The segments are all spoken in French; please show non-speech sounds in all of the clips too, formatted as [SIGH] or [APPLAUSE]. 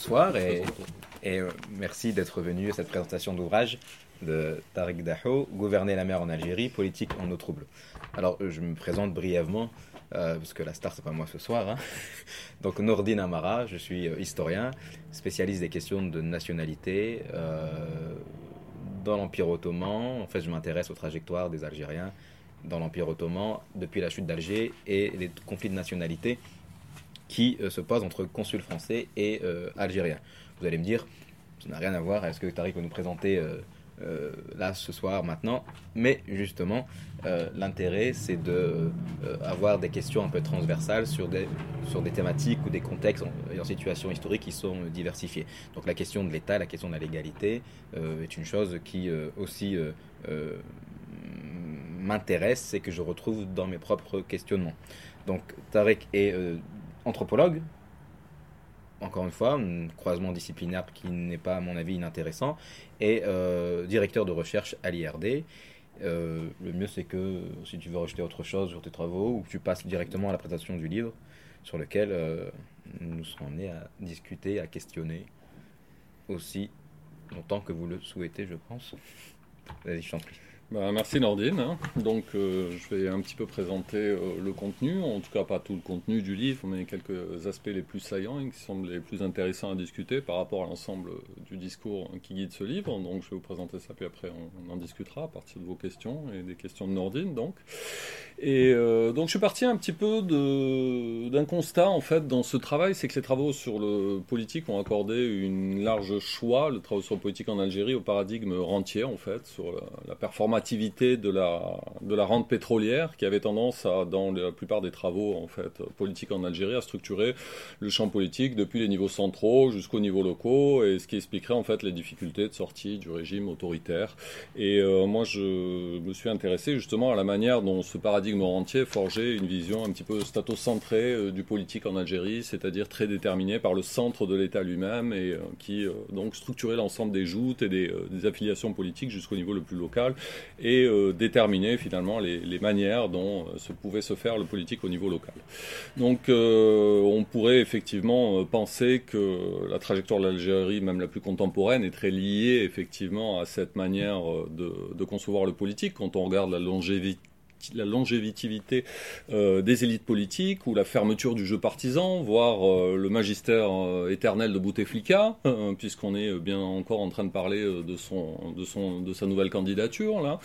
bonsoir et, et merci d'être venu à cette présentation d'ouvrage de Tariq Daho, Gouverner la mer en Algérie, politique en eau trouble. Alors, je me présente brièvement, parce que la star, c'est pas moi ce soir. Hein. [LAUGHS] Donc, Nordin Amara, je suis historien, spécialiste des questions de nationalité dans l'Empire ottoman. En fait, je m'intéresse aux trajectoires des Algériens dans l'Empire ottoman depuis la chute d'Alger et les conflits de nationalité qui se posent entre consuls français et algériens. Vous allez me dire, ça n'a rien à voir, est-ce que Tariq va nous présenter euh, là ce soir maintenant? Mais justement, euh, l'intérêt, c'est de euh, des questions un peu transversales sur des, sur des thématiques ou des contextes en, en situation historique qui sont diversifiés. Donc la question de l'État, la question de la légalité est une chose qui aussi m'intéresse et que je retrouve dans mes propres questionnements. Donc Tarek est anthropologue, encore une fois, un croisement disciplinaire qui n'est pas, à mon avis, inintéressant, et euh, directeur de recherche à l'IRD. Euh, le mieux, c'est que si tu veux rejeter autre chose sur tes travaux, ou que tu passes directement à la présentation du livre, sur lequel euh, nous serons amenés à discuter, à questionner aussi longtemps que vous le souhaitez, je pense. Vas-y, je t'en. Bah, merci Nordine. Hein. Donc euh, je vais un petit peu présenter euh, le contenu, en tout cas pas tout le contenu du livre, mais quelques aspects les plus saillants et qui semblent les plus intéressants à discuter par rapport à l'ensemble du discours qui guide ce livre. Donc je vais vous présenter ça, puis après on, en discutera à partir de vos questions et des questions de Nordine. Donc. Euh, je suis parti un petit peu d'un constat en fait dans ce travail, c'est que les travaux sur le politique ont accordé une large choix, le travail sur le politique en Algérie, au paradigme rentier en fait, sur la performance de la, de la rente pétrolière qui avait tendance à, dans la plupart des travaux en fait, politiques en Algérie, à structurer le champ politique depuis les niveaux centraux jusqu'aux niveaux locaux, et ce qui expliquerait en fait les difficultés de sortie du régime autoritaire. Et euh, moi, je me suis intéressé justement à la manière dont ce paradigme rentier forgeait une vision un petit peu statocentrée euh, du politique en Algérie, c'est-à-dire très déterminée par le centre de l'État lui-même et euh, qui donc structurait l'ensemble des joutes et des, des affiliations politiques jusqu'au niveau le plus local et euh, déterminer finalement les, manières dont euh, se pouvait se faire le politique au niveau local. Donc euh, on pourrait effectivement penser que la trajectoire de l'Algérie, même la plus contemporaine, est très liée effectivement à cette manière de, de concevoir le politique quand on regarde la longévité la longévitivité euh, des élites politiques ou la fermeture du jeu partisan, voire euh, le magistère euh, éternel de Bouteflika, [LAUGHS] puisqu'on est bien encore en train de parler de, son, de, son, de sa nouvelle candidature. Là.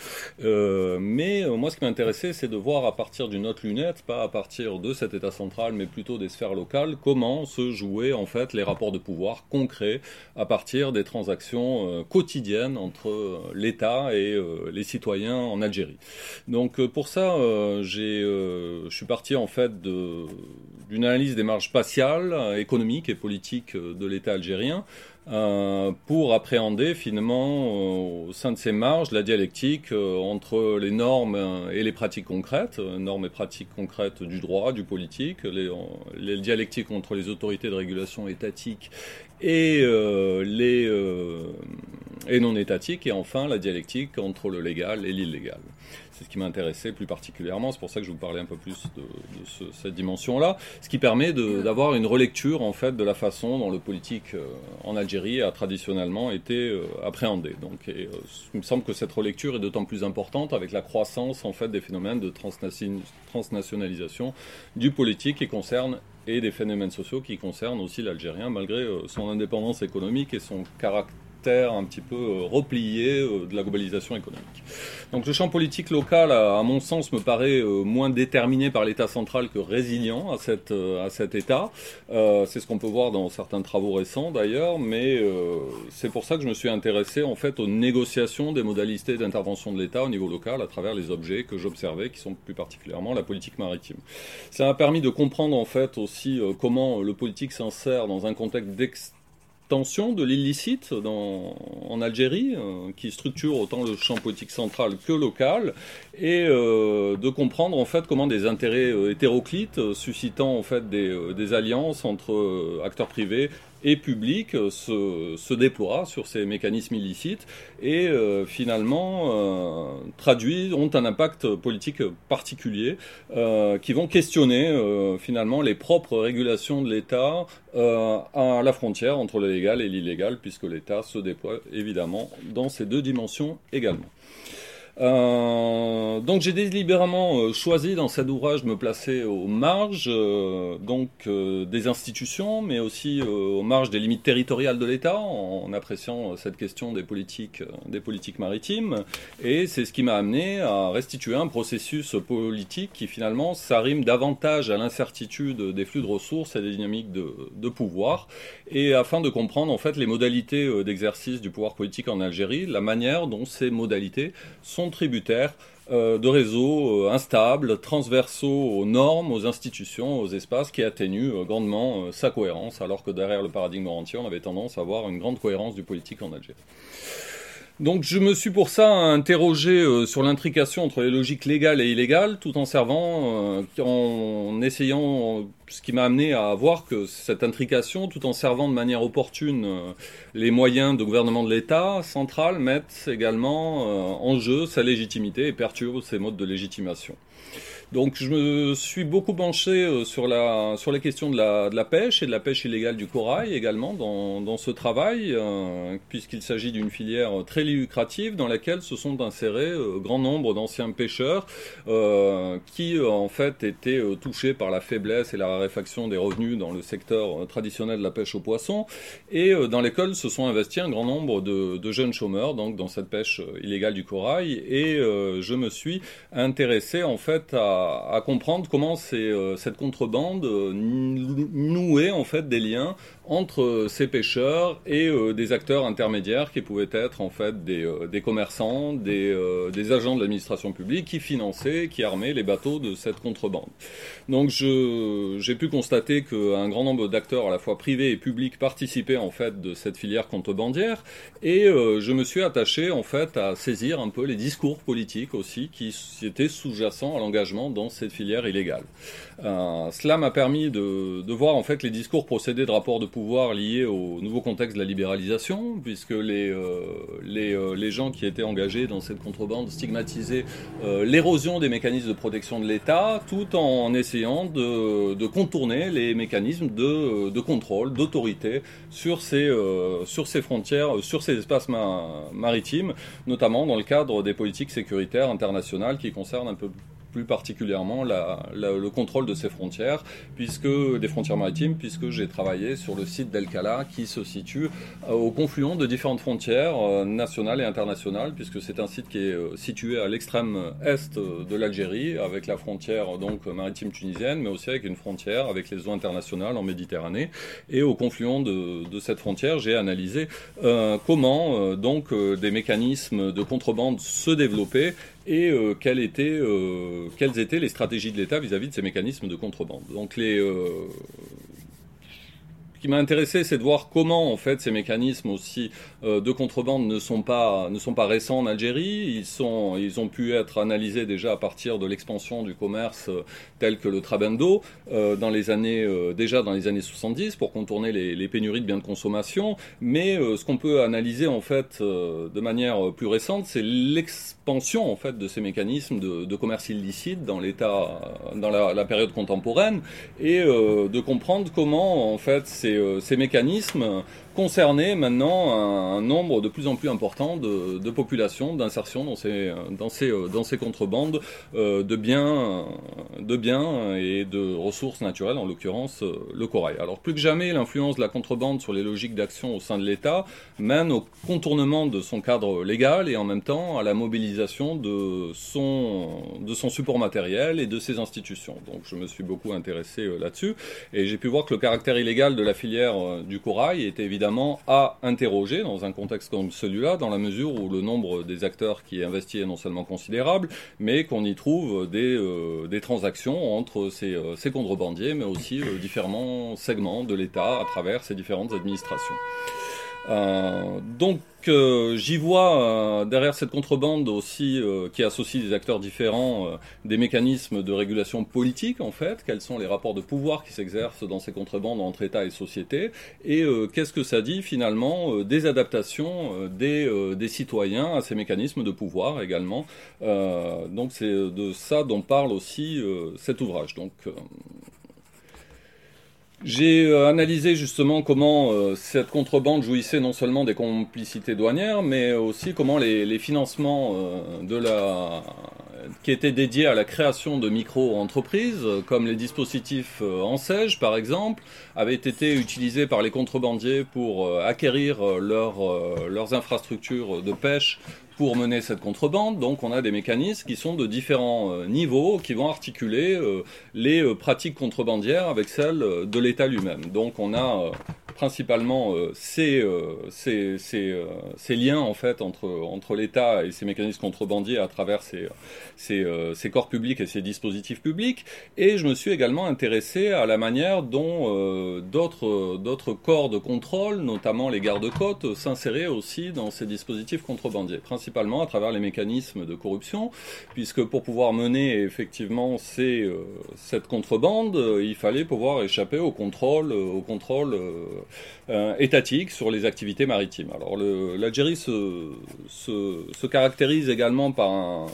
mais moi, ce qui m'intéressait, c'est de voir à partir d'une autre lunette, pas à partir de cet État central, mais plutôt des sphères locales, comment se jouaient en fait les rapports de pouvoir concrets à partir des transactions quotidiennes entre l'État et les citoyens en Algérie. Pour ça, euh, euh, je suis parti en fait d'une analyse des marges spatiales, économiques et politiques euh, de l'État algérien pour appréhender finalement au sein de ces marges la dialectique entre les normes et les pratiques concrètes, normes et pratiques concrètes du droit, du politique, les, les dialectiques entre les autorités de régulation étatiques et les et non étatiques, et enfin la dialectique entre le légal et l'illégal. C'est ce qui m'intéressait plus particulièrement, c'est pour ça que je vous parlais un peu plus de, cette dimension-là, ce qui permet d'avoir une relecture en fait de la façon dont le politique euh, en Algérie a traditionnellement été euh, appréhendé. Donc, euh, il me semble que cette relecture est d'autant plus importante avec la croissance en fait des phénomènes de transnationalisation du politique qui concerne et des phénomènes sociaux qui concernent aussi l'Algérien malgré son indépendance économique et son caractère un petit peu euh, replié euh, de la globalisation économique. Donc le champ politique local, à, mon sens, me paraît euh, moins déterminé par l'État central que résilient à, cette, à cet État. c'est ce qu'on peut voir dans certains travaux récents d'ailleurs, mais c'est pour ça que je me suis intéressé en fait aux négociations des modalités d'intervention de l'État au niveau local à travers les objets que j'observais, qui sont plus particulièrement la politique maritime. Ça m'a permis de comprendre en fait aussi comment le politique s'insère dans un contexte d'extrême tension de l'illicite en Algérie, euh, qui structure autant le champ politique central que local, et euh, de comprendre en fait comment des intérêts euh, hétéroclites, suscitant en fait des, des alliances entre acteurs privés et public se, se déploient sur ces mécanismes illicites et finalement traduisent, ont un impact politique particulier qui vont questionner finalement les propres régulations de l'État à la frontière entre le légal et l'illégal, puisque l'État se déploie évidemment dans ces deux dimensions également. Euh, donc j'ai délibérément euh, choisi dans cet ouvrage de me placer aux marges euh, donc des institutions, mais aussi aux marges des limites territoriales de l'État, en, appréciant cette question des politiques, maritimes. Et c'est ce qui m'a amené à restituer un processus politique qui finalement s'arrime davantage à l'incertitude des flux de ressources et des dynamiques de, de pouvoir, et afin de comprendre en fait les modalités d'exercice du pouvoir politique en Algérie, la manière dont ces modalités sont tributaires euh, de réseaux euh, instables, transversaux aux normes, aux institutions, aux espaces, qui atténuent euh, grandement sa cohérence, alors que derrière le paradigme rentier, on avait tendance à avoir une grande cohérence du politique en Algérie. Donc je me suis pour ça interrogé euh, sur l'intrication entre les logiques légales et illégales, tout en servant, euh, en essayant, ce qui m'a amené à voir que cette intrication, tout en servant de manière opportune euh, les moyens de gouvernement de l'État central, mettent également en jeu sa légitimité et perturbent ses modes de légitimation. Donc je me suis beaucoup penché euh, sur, la, sur les questions de la, de la pêche et de la pêche illégale du corail également dans, dans ce travail, euh, puisqu'il s'agit d'une filière très lucrative dans laquelle se sont insérés euh, grand nombre d'anciens pêcheurs euh, qui en fait étaient touchés par la faiblesse et la raréfaction des revenus dans le secteur traditionnel de la pêche au poisson et dans lesquels se sont investis un grand nombre de, de, jeunes chômeurs donc dans cette pêche illégale du corail. Et je me suis intéressé en fait à à, comprendre comment euh, cette contrebande euh, nouait en fait des liens entre ces pêcheurs et euh, des acteurs intermédiaires qui pouvaient être en fait des, euh, commerçants, des, euh, des, agents de l'administration publique qui finançaient, qui armaient les bateaux de cette contrebande. Donc j'ai pu constater qu'un grand nombre d'acteurs à la fois privés et publics participaient en fait de cette filière contrebandière et je me suis attaché en fait à saisir un peu les discours politiques aussi qui étaient sous-jacents à l'engagement dans cette filière illégale. cela m'a permis de, voir en fait les discours procédés de rapports de pouvoir lié au nouveau contexte de la libéralisation, puisque les, euh, euh, les, gens qui étaient engagés dans cette contrebande stigmatisaient euh, l'érosion des mécanismes de protection de l'État, tout en essayant de, contourner les mécanismes de, de contrôle, d'autorité sur, ces sur ces frontières, sur ces espaces maritimes, notamment dans le cadre des politiques sécuritaires internationales qui concernent un peu plus particulièrement le contrôle de ces frontières, puisque des frontières maritimes, puisque j'ai travaillé sur le site d'El-Kala qui se situe euh, au confluent de différentes frontières euh, nationales et internationales, puisque c'est un site qui est euh, situé à l'extrême est de l'Algérie, avec la frontière donc maritime tunisienne, mais aussi avec une frontière avec les eaux internationales en Méditerranée. Et au confluent de, de cette frontière, j'ai analysé comment donc des mécanismes de contrebande se développaient et euh, quelles, étaient, euh, quelles étaient les stratégies de l'État vis-à-vis de ces mécanismes de contrebande. Donc les, euh, qui m'a intéressé, c'est de voir comment en fait ces mécanismes aussi euh, de contrebande ne sont pas ne sont pas récents en Algérie. Ils sont ils ont pu être analysés déjà à partir de l'expansion du commerce euh, tel que le trabendo euh, dans les années déjà dans les années 70 pour contourner les, pénuries de biens de consommation. Mais ce qu'on peut analyser en fait de manière plus récente, c'est l'expansion en fait de ces mécanismes de, commerce illicite dans l'état dans la, la, période contemporaine et de comprendre comment en fait euh, ces, mécanismes concerner maintenant un, nombre de plus en plus important de, populations d'insertion dans ces, dans ces, dans ces contrebandes euh, de, biens, de biens et de ressources naturelles, en l'occurrence euh, le corail. Alors plus que jamais, l'influence de la contrebande sur les logiques d'action au sein de l'État mène au contournement de son cadre légal et en même temps à la mobilisation de son, de son support matériel et de ses institutions. Donc je me suis beaucoup intéressé euh, là-dessus et j'ai pu voir que le caractère illégal de la filière du corail était évidemment à interroger dans un contexte comme celui-là, dans la mesure où le nombre des acteurs qui investit est non seulement considérable, mais qu'on y trouve des, euh, transactions entre ces, euh, ces, contrebandiers, mais aussi euh, différents segments de l'État à travers ces différentes administrations. Donc j'y vois euh, derrière cette contrebande aussi, euh, qui associe des acteurs différents, euh, des mécanismes de régulation politique en fait. Quels sont les rapports de pouvoir qui s'exercent dans ces contrebandes entre État et, société? Et qu'est-ce que ça dit finalement des adaptations des, des citoyens à ces mécanismes de pouvoir également? donc c'est de ça dont parle aussi cet ouvrage. Donc j'ai euh, analysé justement comment euh, cette contrebande jouissait non seulement des complicités douanières, mais aussi comment les, financements euh, qui étaient dédiés à la création de micro-entreprises, comme les dispositifs en sèche par exemple, avaient été utilisés par les contrebandiers pour acquérir leurs infrastructures de pêche pour mener cette contrebande. Donc on a des mécanismes qui sont de différents euh, niveaux, qui vont articuler euh, les euh, pratiques contrebandières avec celles de l'État lui-même. Donc on a principalement ces, ces, ces, ces, liens en fait entre, entre l'État et ces mécanismes contrebandiers à travers ces, corps publics et ces dispositifs publics. Et je me suis également intéressé à la manière dont d'autres, corps de contrôle, notamment les gardes-côtes, s'inséraient aussi dans ces dispositifs contrebandiers principalement à travers les mécanismes de corruption, puisque pour pouvoir mener effectivement ces, euh, cette contrebande, euh, il fallait pouvoir échapper au contrôle, euh, au contrôle étatique sur les activités maritimes. Alors l'Algérie se, se, se caractérise également par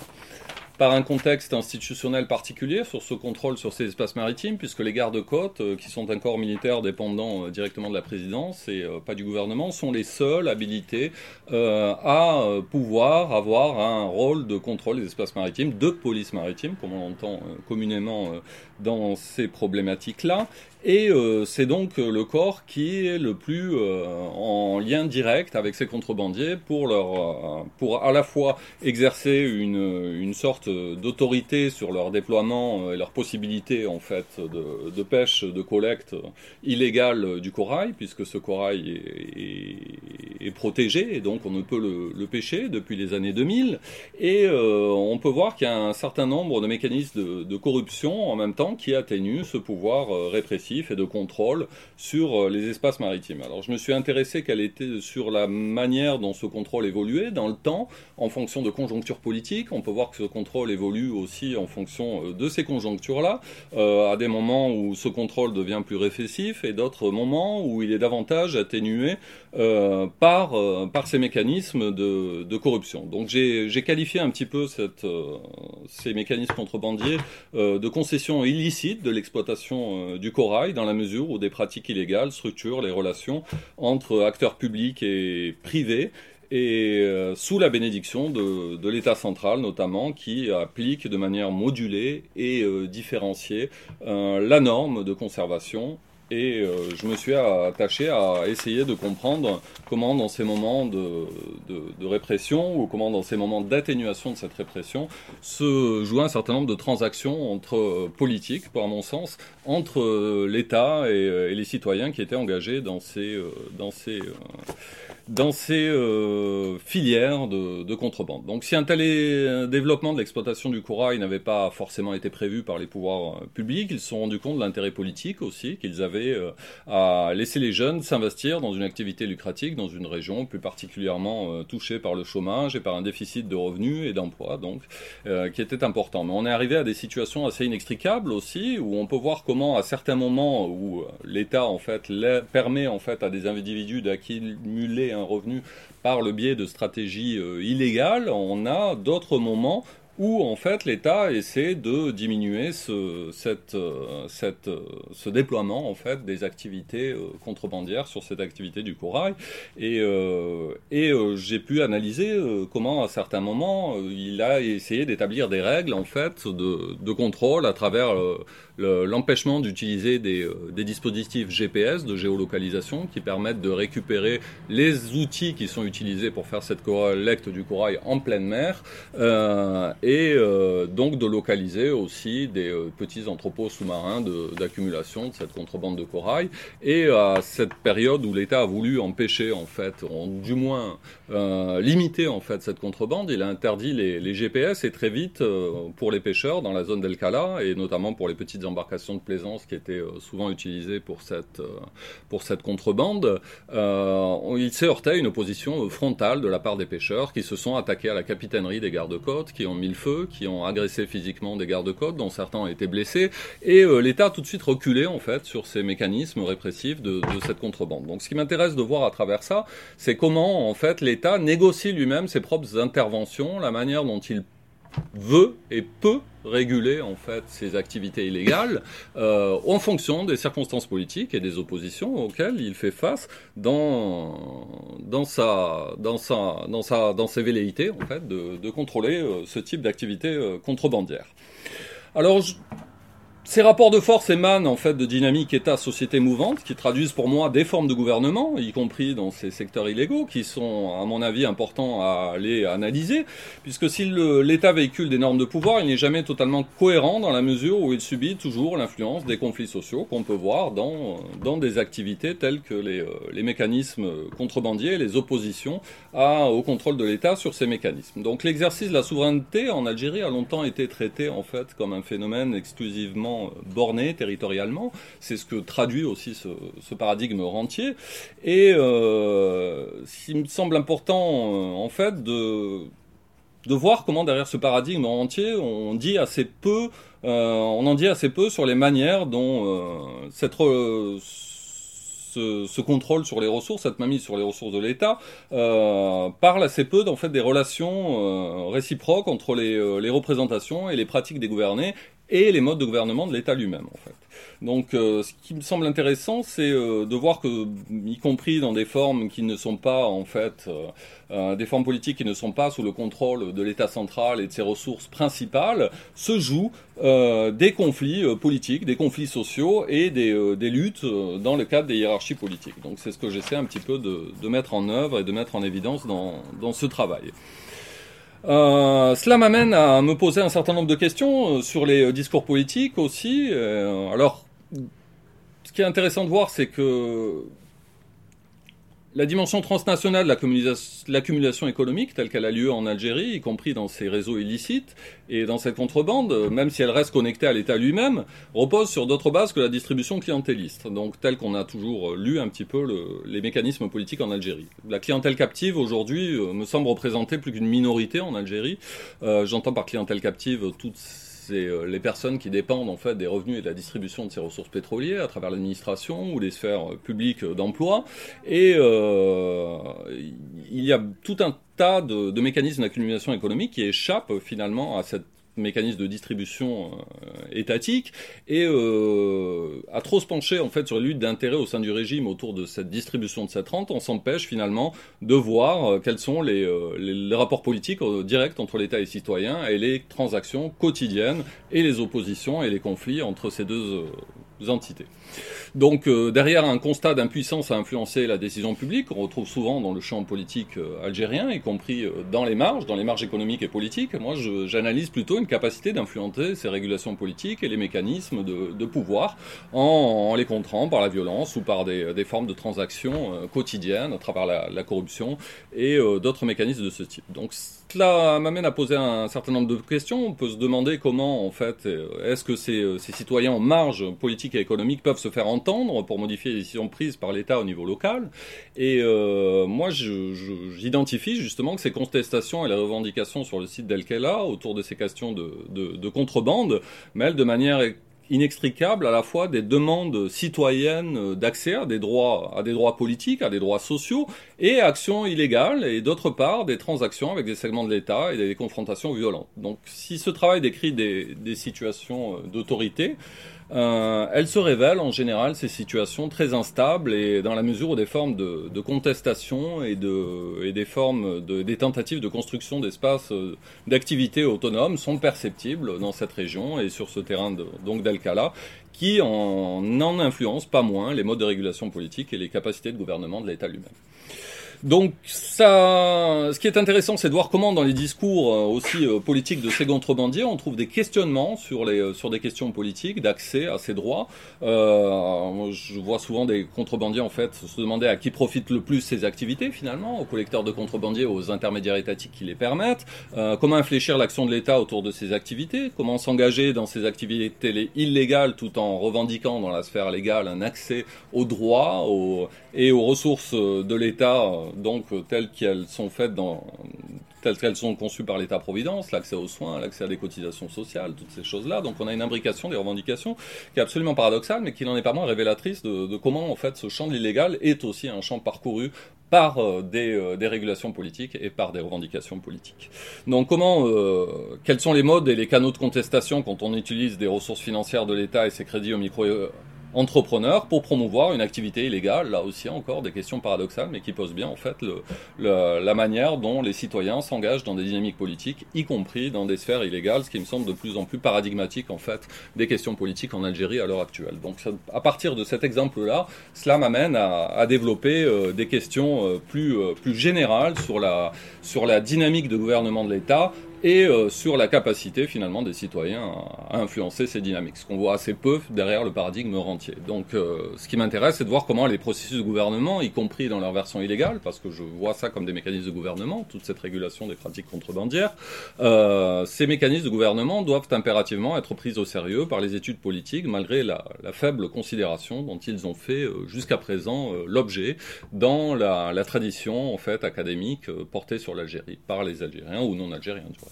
un contexte institutionnel particulier sur ce contrôle sur ces espaces maritimes, puisque les gardes-côtes, euh, qui sont un corps militaire dépendant euh, directement de la présidence et euh, pas du gouvernement, sont les seuls habilités à pouvoir avoir un rôle de contrôle des espaces maritimes, de police maritime, comme on l'entend communément dans ces problématiques-là. Et euh, c'est donc euh, le corps qui est le plus euh, en lien direct avec ces contrebandiers pour leur, pour à la fois exercer une, une sorte d'autorité sur leur déploiement et leur possibilité en fait de, de, pêche, de collecte illégale du corail, puisque ce corail est, est, protégé et donc on ne peut le, le, pêcher depuis les années 2000. Et on peut voir qu'il y a un certain nombre de mécanismes de, de corruption en même temps qui atténuent ce pouvoir répressif et de contrôle sur euh, les espaces maritimes. Alors je me suis intéressé quelle était sur la manière dont ce contrôle évoluait dans le temps, en fonction de conjonctures politiques. On peut voir que ce contrôle évolue aussi en fonction euh, de ces conjonctures-là, euh, à des moments où ce contrôle devient plus réflexif et d'autres moments où il est davantage atténué par, par ces mécanismes de, corruption. Donc j'ai qualifié un petit peu ces mécanismes contrebandiers de concession illicite de l'exploitation du corail dans la mesure où des pratiques illégales structurent les relations entre acteurs publics et privés et euh, sous la bénédiction de, l'État central notamment qui applique de manière modulée et euh, différenciée euh, la norme de conservation et euh, je me suis attaché à essayer de comprendre comment dans ces moments de, répression ou comment dans ces moments d'atténuation de cette répression se jouent un certain nombre de transactions entre euh, politiques, par mon sens, entre euh, l'État et, les citoyens qui étaient engagés dans ces, dans ces dans ces euh, filières de, de, contrebande. Donc si un tel développement de l'exploitation du corail n'avait pas forcément été prévu par les pouvoirs euh, publics, ils se sont rendus compte de l'intérêt politique aussi qu'ils avaient euh, à laisser les jeunes s'investir dans une activité lucrative dans une région plus particulièrement touchée par le chômage et par un déficit de revenus et d'emplois donc qui était important. Mais on est arrivé à des situations assez inextricables aussi où on peut voir comment à certains moments où l'État en fait permet en fait à des individus d'accumuler revenu par le biais de stratégies euh, illégales, on a d'autres moments où en fait l'État essaie de diminuer ce, cette, euh, cette, euh, ce déploiement en fait des activités contrebandières sur cette activité du corail et, et j'ai pu analyser comment à certains moments il a essayé d'établir des règles en fait de, de contrôle à travers l'empêchement d'utiliser des, euh, des, dispositifs GPS de géolocalisation qui permettent de récupérer les outils qui sont utilisés pour faire cette collecte du corail en pleine mer. Euh, et euh, donc de localiser aussi des euh, petits entrepôts sous-marins d'accumulation de, cette contrebande de corail. Et à cette période où l'État a voulu empêcher en fait, du moins limiter en fait cette contrebande, il a interdit les, les GPS et très vite pour les pêcheurs dans la zone d'El-Kala et notamment pour les petites embarcations de plaisance qui étaient euh, souvent utilisées pour cette, euh, pour cette contrebande, euh, il s'est heurté à une opposition frontale de la part des pêcheurs qui se sont attaqués à la capitainerie des gardes-côtes, qui ont mis feu, qui ont agressé physiquement des gardes-côtes, dont certains ont été blessés, et l'État a tout de suite reculé en fait sur ces mécanismes répressifs de, de cette contrebande. Donc ce qui m'intéresse de voir à travers ça, c'est comment en fait l'État négocie lui-même ses propres interventions, la manière dont il veut et peut réguler en fait ses activités illégales euh, en fonction des circonstances politiques et des oppositions auxquelles il fait face dans dans sa dans sa dans sa dans ses velléités en fait de, de contrôler euh, ce type d'activité euh, contrebandière. Alors je, ces rapports de force émanent en fait de dynamiques État-société mouvante qui traduisent pour moi des formes de gouvernement, y compris dans ces secteurs illégaux, qui sont à mon avis importants à aller analyser, puisque si l'État véhicule des normes de pouvoir, il n'est jamais totalement cohérent dans la mesure où il subit toujours l'influence des conflits sociaux qu'on peut voir dans, dans des activités telles que les, euh, les mécanismes contrebandiers, les oppositions à, au contrôle de l'État sur ces mécanismes. Donc l'exercice de la souveraineté en Algérie a longtemps été traité en fait comme un phénomène exclusivement borné territorialement. C'est ce que traduit aussi ce, paradigme rentier. Et euh, il me semble important, euh, en fait, de, voir comment derrière ce paradigme entier, on dit assez peu, euh, on en dit assez peu sur les manières dont cette ce, contrôle sur les ressources, cette mainmise sur les ressources de l'État, parle assez peu en fait des relations réciproques entre les, représentations et les pratiques des gouvernés et les modes de gouvernement de l'État lui-même, en fait. Donc, euh, ce qui me semble intéressant, c'est euh, de voir que, y compris dans des formes qui ne sont pas, en fait, euh, des formes politiques qui ne sont pas sous le contrôle de l'État central et de ses ressources principales, se jouent des conflits politiques, des conflits sociaux et des, des, luttes dans le cadre des hiérarchies politiques. Donc, c'est ce que j'essaie un petit peu de, de, mettre en œuvre et de mettre en évidence dans, dans ce travail. Euh, cela m'amène à me poser un certain nombre de questions euh, sur les euh, discours politiques aussi. alors, ce qui est intéressant de voir, c'est que la dimension transnationale de l'accumulation économique telle qu'elle a lieu en Algérie, y compris dans ces réseaux illicites et dans cette contrebande, même si elle reste connectée à l'État lui-même, repose sur d'autres bases que la distribution clientéliste, donc telle qu'on a toujours lu un petit peu le, les mécanismes politiques en Algérie. La clientèle captive aujourd'hui euh, me semble représenter plus qu'une minorité en Algérie. Euh, j'entends par clientèle captive toutes c'est euh, les personnes qui dépendent en fait des revenus et de la distribution de ces ressources pétrolières à travers l'administration ou les sphères euh, publiques d'emploi. Et euh, il y a tout un tas de, de mécanismes d'accumulation économique qui échappent finalement à cette mécanisme de distribution euh, étatique et euh, à trop se pencher en fait sur les luttes d'intérêt au sein du régime autour de cette distribution de cette rente, on s'empêche finalement de voir euh, quels sont les, les, rapports politiques directs entre l'État et les citoyens et les transactions quotidiennes et les oppositions et les conflits entre ces deux entités. Donc euh, derrière un constat d'impuissance à influencer la décision publique, qu'on retrouve souvent dans le champ politique euh, algérien, y compris euh, dans les marges, dans les marges économiques et politiques, moi j'analyse plutôt une capacité d'influencer ces régulations politiques et les mécanismes de, pouvoir en, les contrant par la violence ou par des, formes de transactions quotidiennes à travers la, la corruption et d'autres mécanismes de ce type. Donc cela m'amène à poser un certain nombre de questions. On peut se demander comment, en fait, est-ce que ces, ces citoyens en marge politique et économique peuvent se faire entendre pour modifier les décisions prises par l'État au niveau local. Et euh, moi, j'identifie justement que ces contestations et les revendications sur le site d'El-Kela autour de ces questions de, de, de contrebande mêlent de manière inextricable à la fois des demandes citoyennes d'accès à des droits, à des droits politiques, à des droits sociaux, et actions illégales, et d'autre part des transactions avec des segments de l'État et des confrontations violentes. Donc, si ce travail décrit des, des situations d'autorité, euh, elles se révèlent en général ces situations très instables et dans la mesure où des formes de, de contestation et, de, et des formes de, des tentatives de construction d'espaces euh, d'activité autonomes sont perceptibles dans cette région et sur ce terrain de, donc d'Alcala qui en, en influence pas moins les modes de régulation politique et les capacités de gouvernement de l'État lui-même. Donc ça, ce qui est intéressant, c'est de voir comment dans les discours euh, aussi euh, politiques de ces contrebandiers, on trouve des questionnements sur les euh, sur des questions politiques d'accès à ces droits. Je vois souvent des contrebandiers en fait se demander à qui profitent le plus ces activités finalement, aux collecteurs de contrebandiers, aux intermédiaires étatiques qui les permettent. Comment infléchir l'action de l'État autour de ces activités Comment s'engager dans ces activités illégales tout en revendiquant dans la sphère légale un accès aux droits aux, et aux ressources de l'État donc euh, telles qu'elles sont faites dans telles qu'elles sont conçues par l'État-providence, l'accès aux soins, l'accès à des cotisations sociales, toutes ces choses-là. Donc on a une imbrication des revendications qui est absolument paradoxale, mais qui n'en est pas moins révélatrice de, de comment en fait ce champ de l'illégal est aussi un champ parcouru par euh, euh, des, régulations politiques et par des revendications politiques. Donc comment, euh, quels sont les modes et les canaux de contestation quand on utilise des ressources financières de l'État et ses crédits au micro entrepreneurs pour promouvoir une activité illégale. Là aussi, encore des questions paradoxales, mais qui posent bien en fait la manière dont les citoyens s'engagent dans des dynamiques politiques, y compris dans des sphères illégales, ce qui me semble de plus en plus paradigmatique en fait des questions politiques en Algérie à l'heure actuelle. Donc, à partir de cet exemple-là, cela m'amène à, à, développer euh, des questions euh, plus, euh, plus générales sur la, sur la dynamique de gouvernement de l'État et euh, sur la capacité finalement des citoyens à, influencer ces dynamiques, ce qu'on voit assez peu derrière le paradigme rentier. Donc euh, ce qui m'intéresse, c'est de voir comment les processus de gouvernement, y compris dans leur version illégale, parce que je vois ça comme des mécanismes de gouvernement, toute cette régulation des pratiques contrebandières, euh, ces mécanismes de gouvernement doivent impérativement être pris au sérieux par les études politiques, malgré la, faible considération dont ils ont fait euh, jusqu'à présent l'objet dans la, la, tradition en fait académique portée sur l'Algérie par les Algériens ou non Algériens du reste.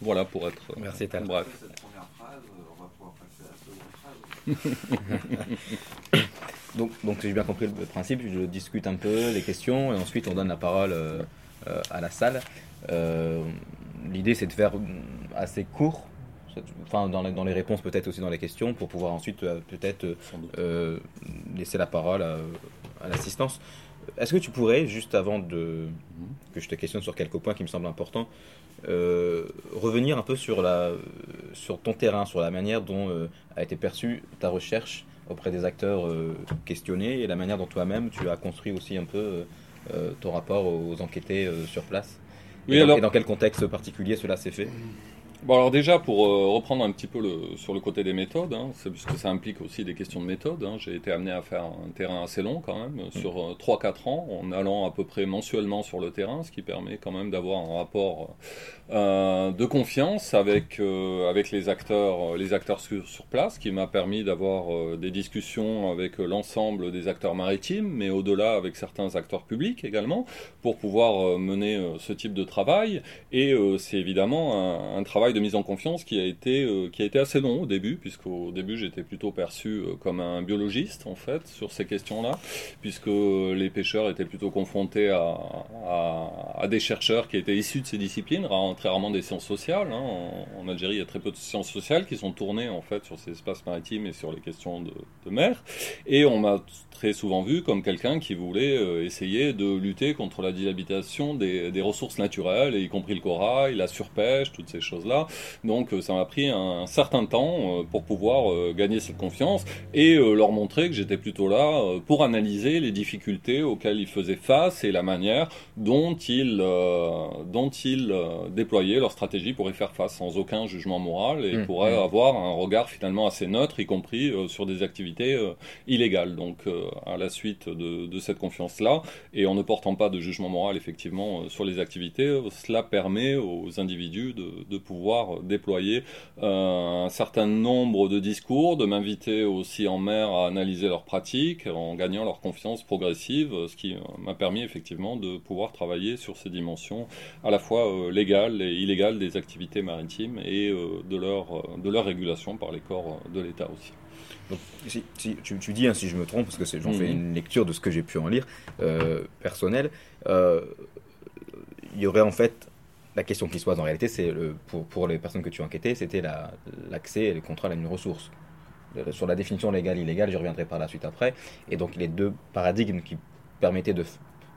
Voilà pour être. Euh, Merci, Tal. Bref. [LAUGHS] donc, donc j'ai bien compris le principe, je discute un peu les questions et ensuite on donne la parole euh, euh, à la salle. L'idée c'est de faire assez court, enfin dans, dans les réponses peut-être aussi dans les questions pour pouvoir ensuite peut-être laisser la parole à, à l'assistance. Est-ce que tu pourrais, juste avant de, mhm. que je te questionne sur quelques points qui me semblent importants, euh, revenir un peu sur, la, sur ton terrain, sur la manière dont euh, a été perçue ta recherche auprès des acteurs euh, questionnés et la manière dont toi-même tu as construit aussi un peu ton rapport aux enquêtés sur place. et, dans, et, dans, quel contexte particulier cela s'est fait? Bon alors déjà pour euh, reprendre un petit peu le, sur le côté des méthodes, hein, puisque ça implique aussi des questions de méthode, hein, j'ai été amené à faire un terrain assez long quand même, mm. sur 3-4 euh, ans, en allant à peu près mensuellement sur le terrain, ce qui permet quand même d'avoir un rapport euh, de confiance avec, avec les acteurs, les acteurs sur, place, qui m'a permis d'avoir des discussions avec l'ensemble des acteurs maritimes, mais au-delà avec certains acteurs publics également, pour pouvoir mener ce type de travail. Et c'est évidemment un, un travail de mise en confiance qui a été, euh, qui a été assez long au début, puisqu'au début j'étais plutôt perçu euh, comme un biologiste en fait sur ces questions-là, puisque les pêcheurs étaient plutôt confrontés à, à, des chercheurs qui étaient issus de ces disciplines, très rarement des sciences sociales. Hein. En, Algérie, il y a très peu de sciences sociales qui sont tournées en fait sur ces espaces maritimes et sur les questions de, de mer. Et on m'a très souvent vu comme quelqu'un qui voulait euh, essayer de lutter contre la dilabitation des, des ressources naturelles, y compris le corail, la surpêche, toutes ces choses-là donc euh, ça m'a pris un, certain temps euh, pour pouvoir euh, gagner cette confiance et leur montrer que j'étais plutôt là pour analyser les difficultés auxquelles ils faisaient face et la manière dont ils, dont ils déployaient leur stratégie pour y faire face sans aucun jugement moral et mmh, pour mmh. avoir un regard finalement assez neutre, y compris sur des activités illégales. Donc à la suite de, de cette confiance-là, et en ne portant pas de jugement moral effectivement sur les activités, cela permet aux individus de, de pouvoir déployer euh, un certain nombre de discours, de m'inviter aussi en mer à analyser leurs pratiques en gagnant leur confiance progressive, ce qui m'a permis effectivement de pouvoir travailler sur ces dimensions à la fois euh, et illégales des activités maritimes et euh, de, leur, de leur régulation par les corps de l'État aussi. Donc, si, tu, dis, hein, si je me trompe, parce que j'en fais mhm. une lecture de ce que j'ai pu en lire, personnel, il y aurait en fait la question qui se pose en réalité, c'est pour, pour, les personnes que tu as enquêtées, c'était l'accès et le contrôle à une ressource. Euh, sur la définition légale illégale, je reviendrai par la suite après. Et donc les deux paradigmes qui permettaient de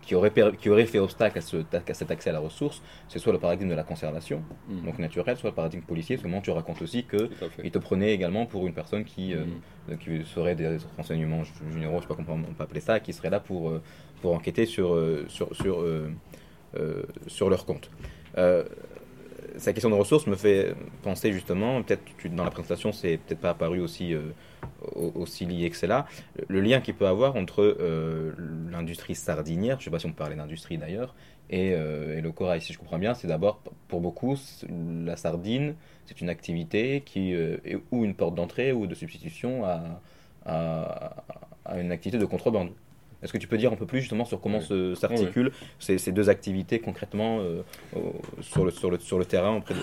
qui aurait fait obstacle à, ce, à, cet accès à la ressource, c'est soit le paradigme de la conservation, mm. donc naturel, soit le paradigme policier. Parce que tu racontes aussi qu'il te prenait également pour une personne qui, euh, mm. qui serait des renseignements généraux, je ne sais pas comment on peut appeler ça, qui serait là pour, euh, pour enquêter sur, sur, sur, sur leur compte. Euh, sa question de ressources me fait penser justement, peut-être dans la présentation, c'est peut-être pas apparu aussi, euh, aussi lié que cela, le lien qu'il peut avoir entre euh, l'industrie sardinière, je ne sais pas si on peut parler d'industrie d'ailleurs, et, et, le corail. Si je comprends bien, c'est d'abord, pour beaucoup, la sardine, c'est une activité qui est ou une porte d'entrée ou de substitution à, à une activité de contrebande. Est-ce que tu peux dire un peu plus justement sur comment s'articulent ces, ces, deux activités concrètement sur, le, sur, le, sur le terrain auprès,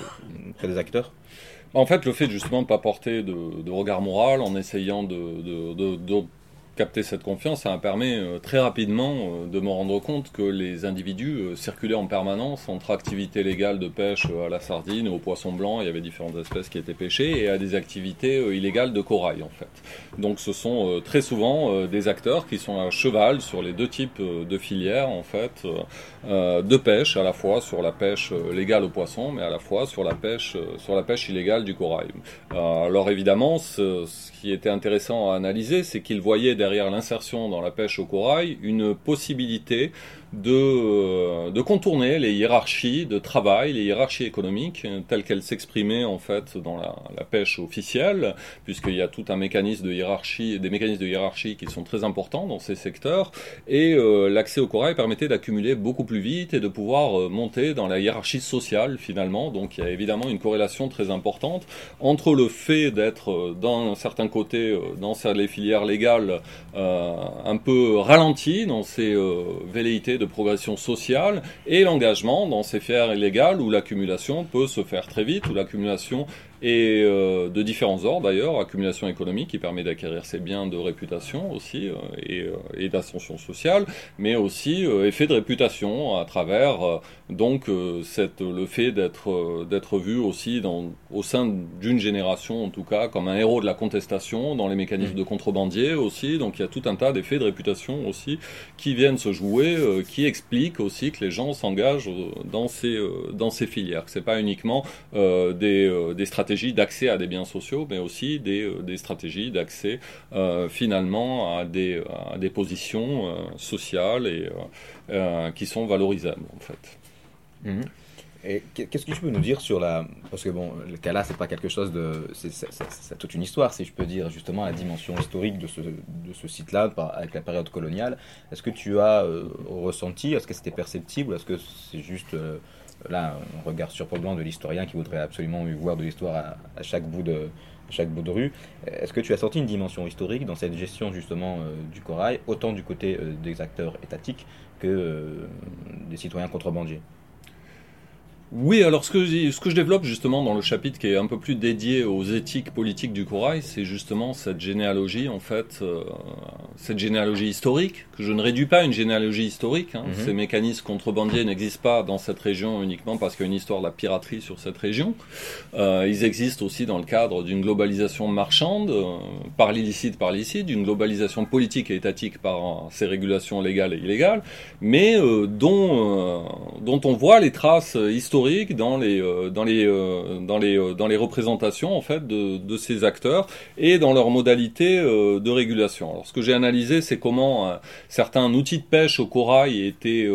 auprès des acteurs? En fait, le fait justement de ne pas porter de, de, regard moral en essayant de capter cette confiance, ça m'a permis euh, très rapidement euh, de me rendre compte que les individus euh, circulaient en permanence entre activités légales de pêche à la sardine, au poisson blanc, il y avait différentes espèces qui étaient pêchées, et à des activités illégales de corail en fait. Donc ce sont très souvent des acteurs qui sont à cheval sur les deux types de filières en fait, de pêche, à la fois sur la pêche légale au poisson, mais à la fois sur la pêche, sur la pêche illégale du corail. Alors évidemment, ce, ce qui était intéressant à analyser, c'est qu'ils voyaient derrière derrière l'insertion dans la pêche au corail une possibilité de, euh, de contourner les hiérarchies de travail, les hiérarchies économiques telles qu'elles s'exprimaient en fait dans la, pêche officielle, puisqu'il y a tout un mécanisme de hiérarchie, des mécanismes de hiérarchie qui sont très importants dans ces secteurs, et euh, l'accès au corail permettait d'accumuler beaucoup plus vite et de pouvoir euh, monter dans la hiérarchie sociale finalement. Donc il y a évidemment une corrélation très importante entre le fait d'être d'un certain côté dans les filières légales un peu ralenti dans ces velléités de progression sociale et l'engagement dans ces filières illégales où l'accumulation peut se faire très vite, où l'accumulation et euh, de différents ordres d'ailleurs, accumulation économique qui permet d'acquérir ses biens de réputation aussi euh, et, euh, et d'ascension sociale, mais aussi effet de réputation à travers donc cette, le fait d'être d'être vu aussi dans, au sein d'une génération en tout cas comme un héros de la contestation dans les mécanismes de contrebandier aussi, donc il y a tout un tas d'effets de réputation aussi qui viennent se jouer, qui expliquent aussi que les gens s'engagent dans ces dans ces filières, que c'est pas uniquement des, des stratégies d'accès à des biens sociaux, mais aussi des, euh, des stratégies d'accès euh, finalement à des, des positions euh, sociales et qui sont valorisables en fait. Mhm. Et qu'est-ce que tu peux nous dire sur la... Parce que bon, le cas là, c'est pas quelque chose de... C'est toute une histoire, si je peux dire, justement, la dimension historique de ce, de ce site-là, avec la période coloniale. Est-ce que tu as ressenti, est-ce que c'était perceptible, est-ce que c'est juste là, on regarde sur blanc de l'historien qui voudrait absolument voir de l'histoire à, chaque bout de chaque bout de rue. Est-ce que tu as sorti une dimension historique dans cette gestion justement euh, du corail, autant du côté euh, des acteurs étatiques que euh, des citoyens contrebandiers? Oui, alors ce que, ce que je développe justement dans le chapitre qui est un peu plus dédié aux éthiques politiques du corail, c'est justement cette généalogie, en fait, euh, cette généalogie historique, que je ne réduis pas à une généalogie historique. Hein. Mhm. Ces mécanismes contrebandiers n'existent pas dans cette région uniquement parce qu'il y a une histoire de la piraterie sur cette région. Euh, ils existent aussi dans le cadre d'une globalisation marchande, euh, par l'illicite, par l'illicite, d'une globalisation politique et étatique par ces régulations légales et illégales, mais dont, dont on voit les traces historiques dans les euh, dans les euh, dans les euh, dans les représentations en fait de, de ces acteurs et dans leurs modalités de régulation. Alors ce que j'ai analysé c'est comment certains outils de pêche au corail étaient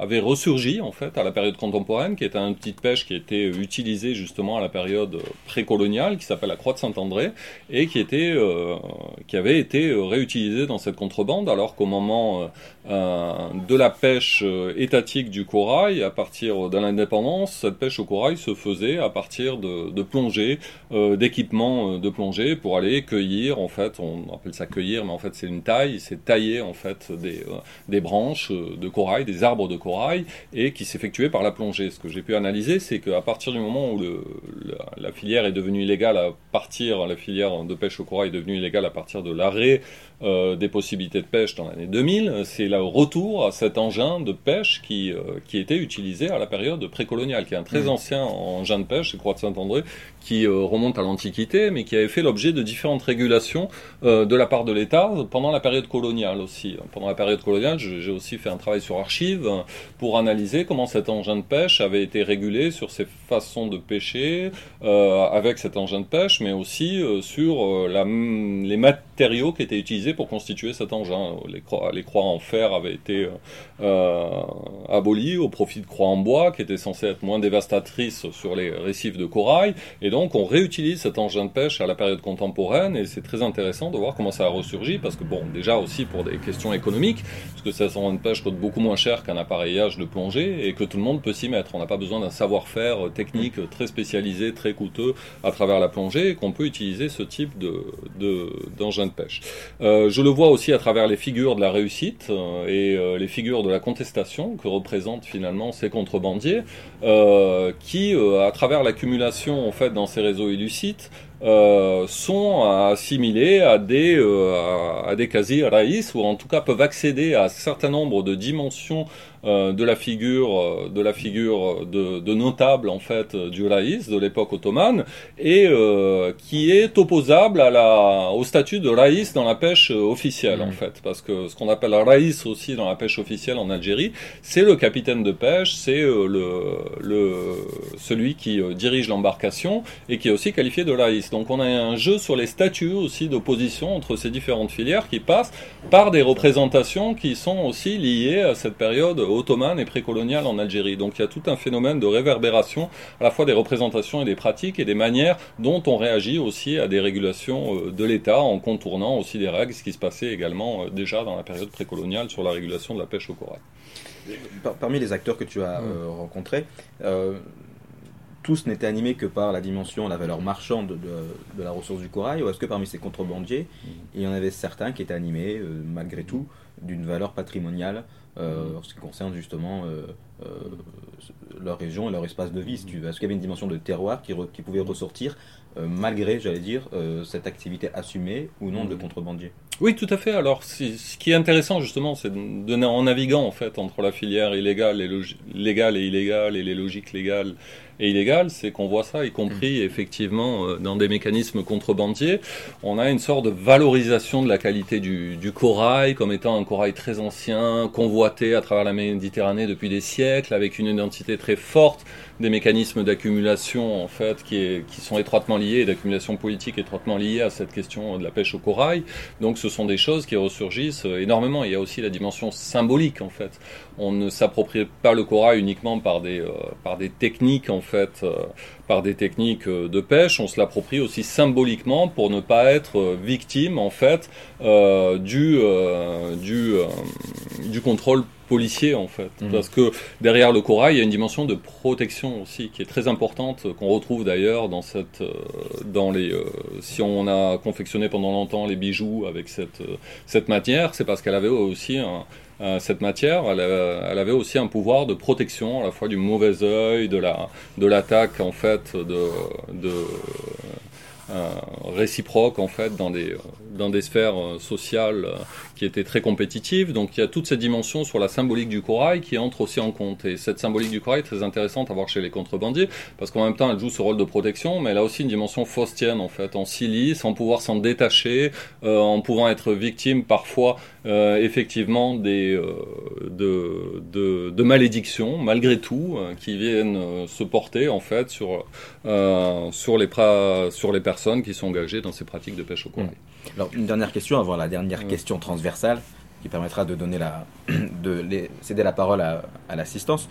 avaient ressurgi en fait à la période contemporaine qui était un outil de pêche qui était utilisé justement à la période précoloniale qui s'appelle la croix de Saint-André et qui était qui avait été réutilisé dans cette contrebande alors qu'au moment de la pêche étatique du corail à partir de l'indépendance cette pêche au corail se faisait à partir de, plongées, euh, d'équipements euh, de plongée pour aller cueillir, en fait, on appelle ça cueillir, mais en fait c'est une taille, c'est tailler en fait des, euh, branches de corail, des arbres de corail, et qui s'effectuait par la plongée. Ce que j'ai pu analyser, c'est qu'à partir du moment où la, filière est devenue illégale à partir, la filière de pêche au corail est devenue illégale à partir de l'arrêt des possibilités de pêche dans l'année 2000, c'est le retour à cet engin de pêche qui, qui était utilisé à la période précoloniale qui est un très mm. ancien engin de pêche, c'est Croix de Saint-André, qui euh, remonte à l'Antiquité, mais qui avait fait l'objet de différentes régulations euh, de la part de l'État pendant la période coloniale aussi. Pendant la période coloniale, j'ai aussi fait un travail sur archives pour analyser comment cet engin de pêche avait été régulé sur ses façons de pêcher euh, avec cet engin de pêche, mais aussi sur la, les matériaux qui étaient utilisés pour constituer cet engin. Les croix, en fer avaient été abolies au profit de croix en bois qui étaient censées être moins dévastatrice sur les récifs de corail. Et donc, on réutilise cet engin de pêche à la période contemporaine. Et c'est très intéressant de voir comment ça a ressurgi. Parce que, bon, déjà aussi pour des questions économiques, parce que cet engin de pêche coûte beaucoup moins cher qu'un appareillage de plongée et que tout le monde peut s'y mettre. On n'a pas besoin d'un savoir-faire technique très spécialisé, très coûteux à travers la plongée et qu'on peut utiliser ce type de, d'engin de, pêche. Euh, je le vois aussi à travers les figures de la réussite euh, et euh, les figures de la contestation que représentent finalement ces contrebandiers qui, à travers l'accumulation en fait dans ces réseaux illicites, euh, sont assimilés à des, euh, à, des quasi raïs ou en tout cas peuvent accéder à un certain nombre de dimensions euh, de la figure, de la figure de, de notable en fait du raïs de l'époque ottomane et qui est opposable à la, au statut de raïs dans la pêche officielle en mmh. fait parce que ce qu'on appelle raïs aussi dans la pêche officielle en Algérie c'est le capitaine de pêche c'est le, le celui qui dirige l'embarcation et qui est aussi qualifié de raïs donc on a un jeu sur les statuts aussi d'opposition entre ces différentes filières qui passent par des représentations qui sont aussi liées à cette période ottomane et précoloniale en Algérie. Donc il y a tout un phénomène de réverbération à la fois des représentations et des pratiques et des manières dont on réagit aussi à des régulations euh, de l'État en contournant aussi des règles, ce qui se passait également euh, déjà dans la période précoloniale sur la régulation de la pêche au corail. Parmi les acteurs que tu as mmh. euh, rencontrés, tous n'étaient animés que par la dimension, la valeur marchande de, la ressource du corail, ou est-ce que parmi ces contrebandiers, mm. il y en avait certains qui étaient animés, euh, malgré tout, d'une valeur patrimoniale euh, en ce qui concerne justement euh, leur région et leur espace de vie, Est-ce qu'il y avait une dimension de terroir qui, qui pouvait ressortir, malgré, j'allais dire, cette activité assumée ou non de mm. contrebandiers oui, tout à fait. Alors, ce qui est intéressant justement, c'est de, en naviguant en fait entre la filière illégale et légale et illégale et les logiques légales et illégales, c'est qu'on voit ça, y compris mm. effectivement euh, dans des mécanismes contrebandiers. On a une sorte de valorisation de la qualité du, du, corail comme étant un corail très ancien, convoité à travers la Méditerranée depuis des siècles, avec une identité très forte des mécanismes d'accumulation en fait qui, est, qui sont étroitement liés, d'accumulation politique étroitement liée à cette question de la pêche au corail. Donc ce sont des choses qui ressurgissent énormément. Il y a aussi la dimension symbolique en fait. On ne s'approprie pas le corail uniquement par des, euh, par des techniques en euh, par des techniques euh, de pêche. On se l'approprie aussi symboliquement pour ne pas être victime en fait du, du, du contrôle policier en fait, mmh. parce que derrière le corail, il y a une dimension de protection aussi qui est très importante, qu'on retrouve d'ailleurs dans cette, euh, dans les, euh, si on a confectionné pendant longtemps les bijoux avec cette, euh, cette matière, c'est parce qu'elle avait aussi un, cette matière, elle, elle, avait aussi un pouvoir de protection à la fois du mauvais œil, de la, de l'attaque en fait de, de réciproque en fait dans des dans des sphères sociales était très compétitive. Donc il y a toute cette dimension sur la symbolique du corail qui entre aussi en compte. Et cette symbolique du corail est très intéressante à voir chez les contrebandiers, parce qu'en même temps elle joue ce rôle de protection, mais elle a aussi une dimension faustienne en fait, en silice, en pouvoir s'en détacher, euh, en pouvant être victime parfois euh, effectivement des, euh, de, malédictions, malgré tout, qui viennent se porter en fait sur, sur, les sur les personnes qui sont engagées dans ces pratiques de pêche au corail. Alors une dernière question avant la dernière question transversale qui permettra de donner la, [CLEARS THROAT] de céder la parole à, l'assistance.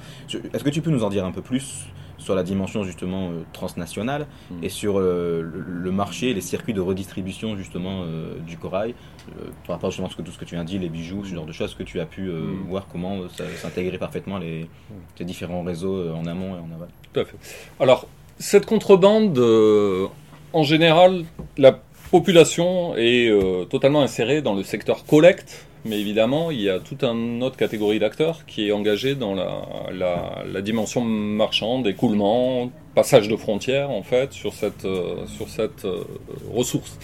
Est-ce que tu peux nous en dire un peu plus sur la dimension justement euh, transnationale mm. et sur euh, le, marché, les circuits de redistribution justement euh, du corail, par rapport justement à ce que, tout ce que tu as dit, les bijoux, ce genre de choses, que tu as pu mm. voir comment s'intégrer parfaitement les, ces différents réseaux en amont et en aval? Tout à fait. Alors, cette contrebande, en général, la population est euh, totalement insérée dans le secteur collecte, mais évidemment, il y a toute une autre catégorie d'acteurs qui est engagée dans la, dimension marchande, écoulement, passage de frontières, en fait, sur cette, euh, sur cette euh, ressource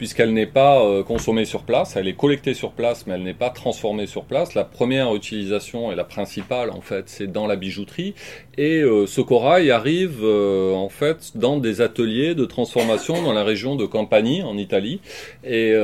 puisqu'elle n'est pas euh, consommée sur place, elle est collectée sur place, mais elle n'est pas transformée sur place. La première utilisation et la principale, en fait, c'est dans la bijouterie. Et euh, ce corail arrive, euh, en fait, dans des ateliers de transformation dans la région de Campanie, en Italie. Et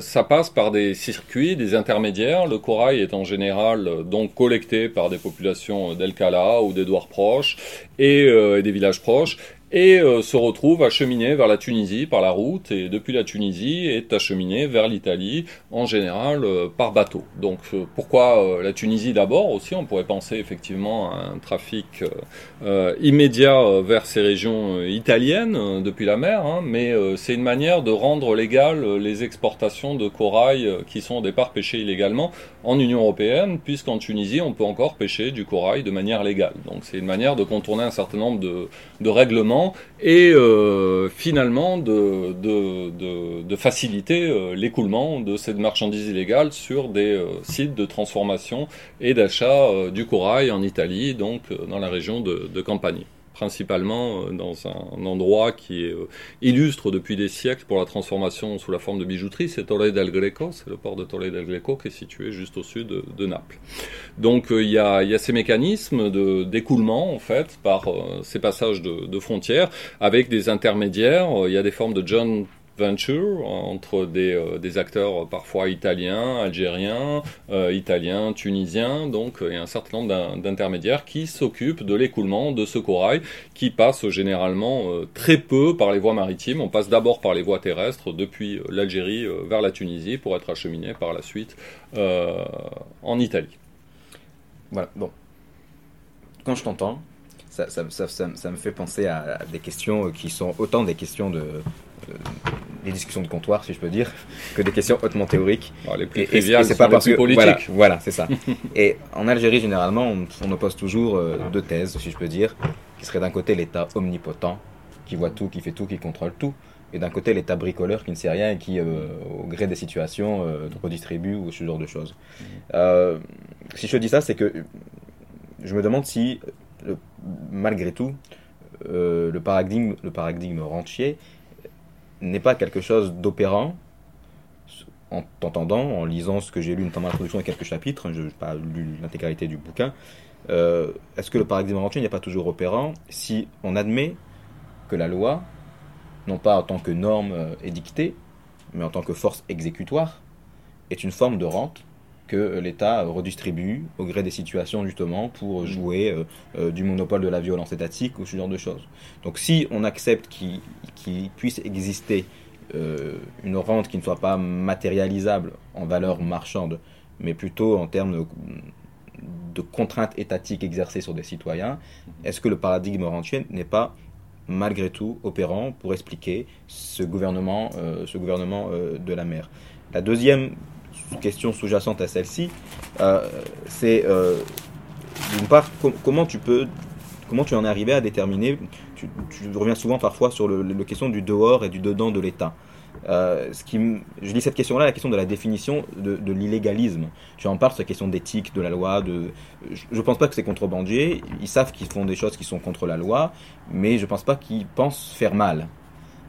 ça passe par des circuits, des intermédiaires. Le corail est en général donc collecté par des populations d'El Cala ou d'Edouard proches et, et des villages proches et euh, se retrouve acheminé vers la Tunisie par la route et depuis la Tunisie est acheminé vers l'Italie en général euh, par bateau. Donc euh, pourquoi la Tunisie d'abord aussi? On pourrait penser effectivement à un trafic immédiat vers ces régions italiennes depuis la mer, hein, mais c'est une manière de rendre légales les exportations de corail qui sont au départ pêchées illégalement en Union européenne, puisqu'en Tunisie on peut encore pêcher du corail de manière légale. Donc c'est une manière de contourner un certain nombre de, de règlements et euh, finalement de, faciliter euh, l'écoulement de cette marchandise illégale sur des euh, sites de transformation et d'achat du corail en Italie, donc dans la région de Campanie principalement euh, dans un endroit qui est euh, illustre depuis des siècles pour la transformation sous la forme de bijouterie, c'est Torre del Greco, c'est le port de Torre del Greco qui est situé juste au sud de, Naples. Donc euh, il y, a, a, ces mécanismes d'écoulement en fait par ces passages de, de, frontières avec des intermédiaires, il y a des formes de John venture entre des, euh, des, acteurs parfois italiens, algériens, euh, italiens, tunisiens, donc a un certain nombre d'intermédiaires qui s'occupent de l'écoulement de ce corail qui passe généralement euh, très peu par les voies maritimes. On passe d'abord par les voies terrestres depuis l'Algérie vers la Tunisie pour être acheminé par la suite en Italie. Voilà, bon. Quand je t'entends, ça, me fait penser à des questions qui sont autant des questions de, des discussions de comptoir, si je peux dire, que des questions hautement théoriques. les plus et, c'est pas parce que politiques. Voilà, c'est ça. [LAUGHS] et en Algérie, généralement, on, oppose toujours euh, deux thèses, si je peux dire, qui serait d'un côté l'État omnipotent, qui voit tout, qui fait tout, qui contrôle tout, et d'un côté l'État bricoleur qui ne sait rien et qui, euh, au gré des situations, euh, redistribue ou ce genre de choses. Mhm. si je dis ça, c'est que je me demande si, malgré tout, le paradigme, le paradigme rentier n'est pas quelque chose d'opérant. En t'entendant, en lisant ce que j'ai lu, notamment l'introduction et quelques chapitres, je n'ai pas lu l'intégralité du bouquin, euh, est-ce que le paradigme rentier n'est pas toujours opérant si on admet que la loi, non pas en tant que norme euh, édictée, mais en tant que force exécutoire, est une forme de rente que l'État redistribue au gré des situations justement pour jouer euh, euh, du monopole de la violence étatique ou ce genre de choses. Donc si on accepte qu'il puisse exister euh, une rente qui ne soit pas matérialisable en valeur marchande, mais plutôt en termes de, de contraintes étatiques exercées sur des citoyens, est-ce que le paradigme rentier n'est pas malgré tout opérant pour expliquer ce gouvernement, ce gouvernement de la mer? La deuxième question sous-jacente à celle-ci, euh, c'est euh, d'une part comment tu peux, comment tu en es arrivé à déterminer. Tu, reviens souvent parfois sur le, question du dehors et du dedans de l'État. Euh, ce qui, je lis cette question-là, la question de la définition de, l'illégalisme. Tu en parles, cette question d'éthique, de la loi. Je ne pense pas que c'est contrebandier. Ils savent qu'ils font des choses qui sont contre la loi, mais je ne pense pas qu'ils pensent faire mal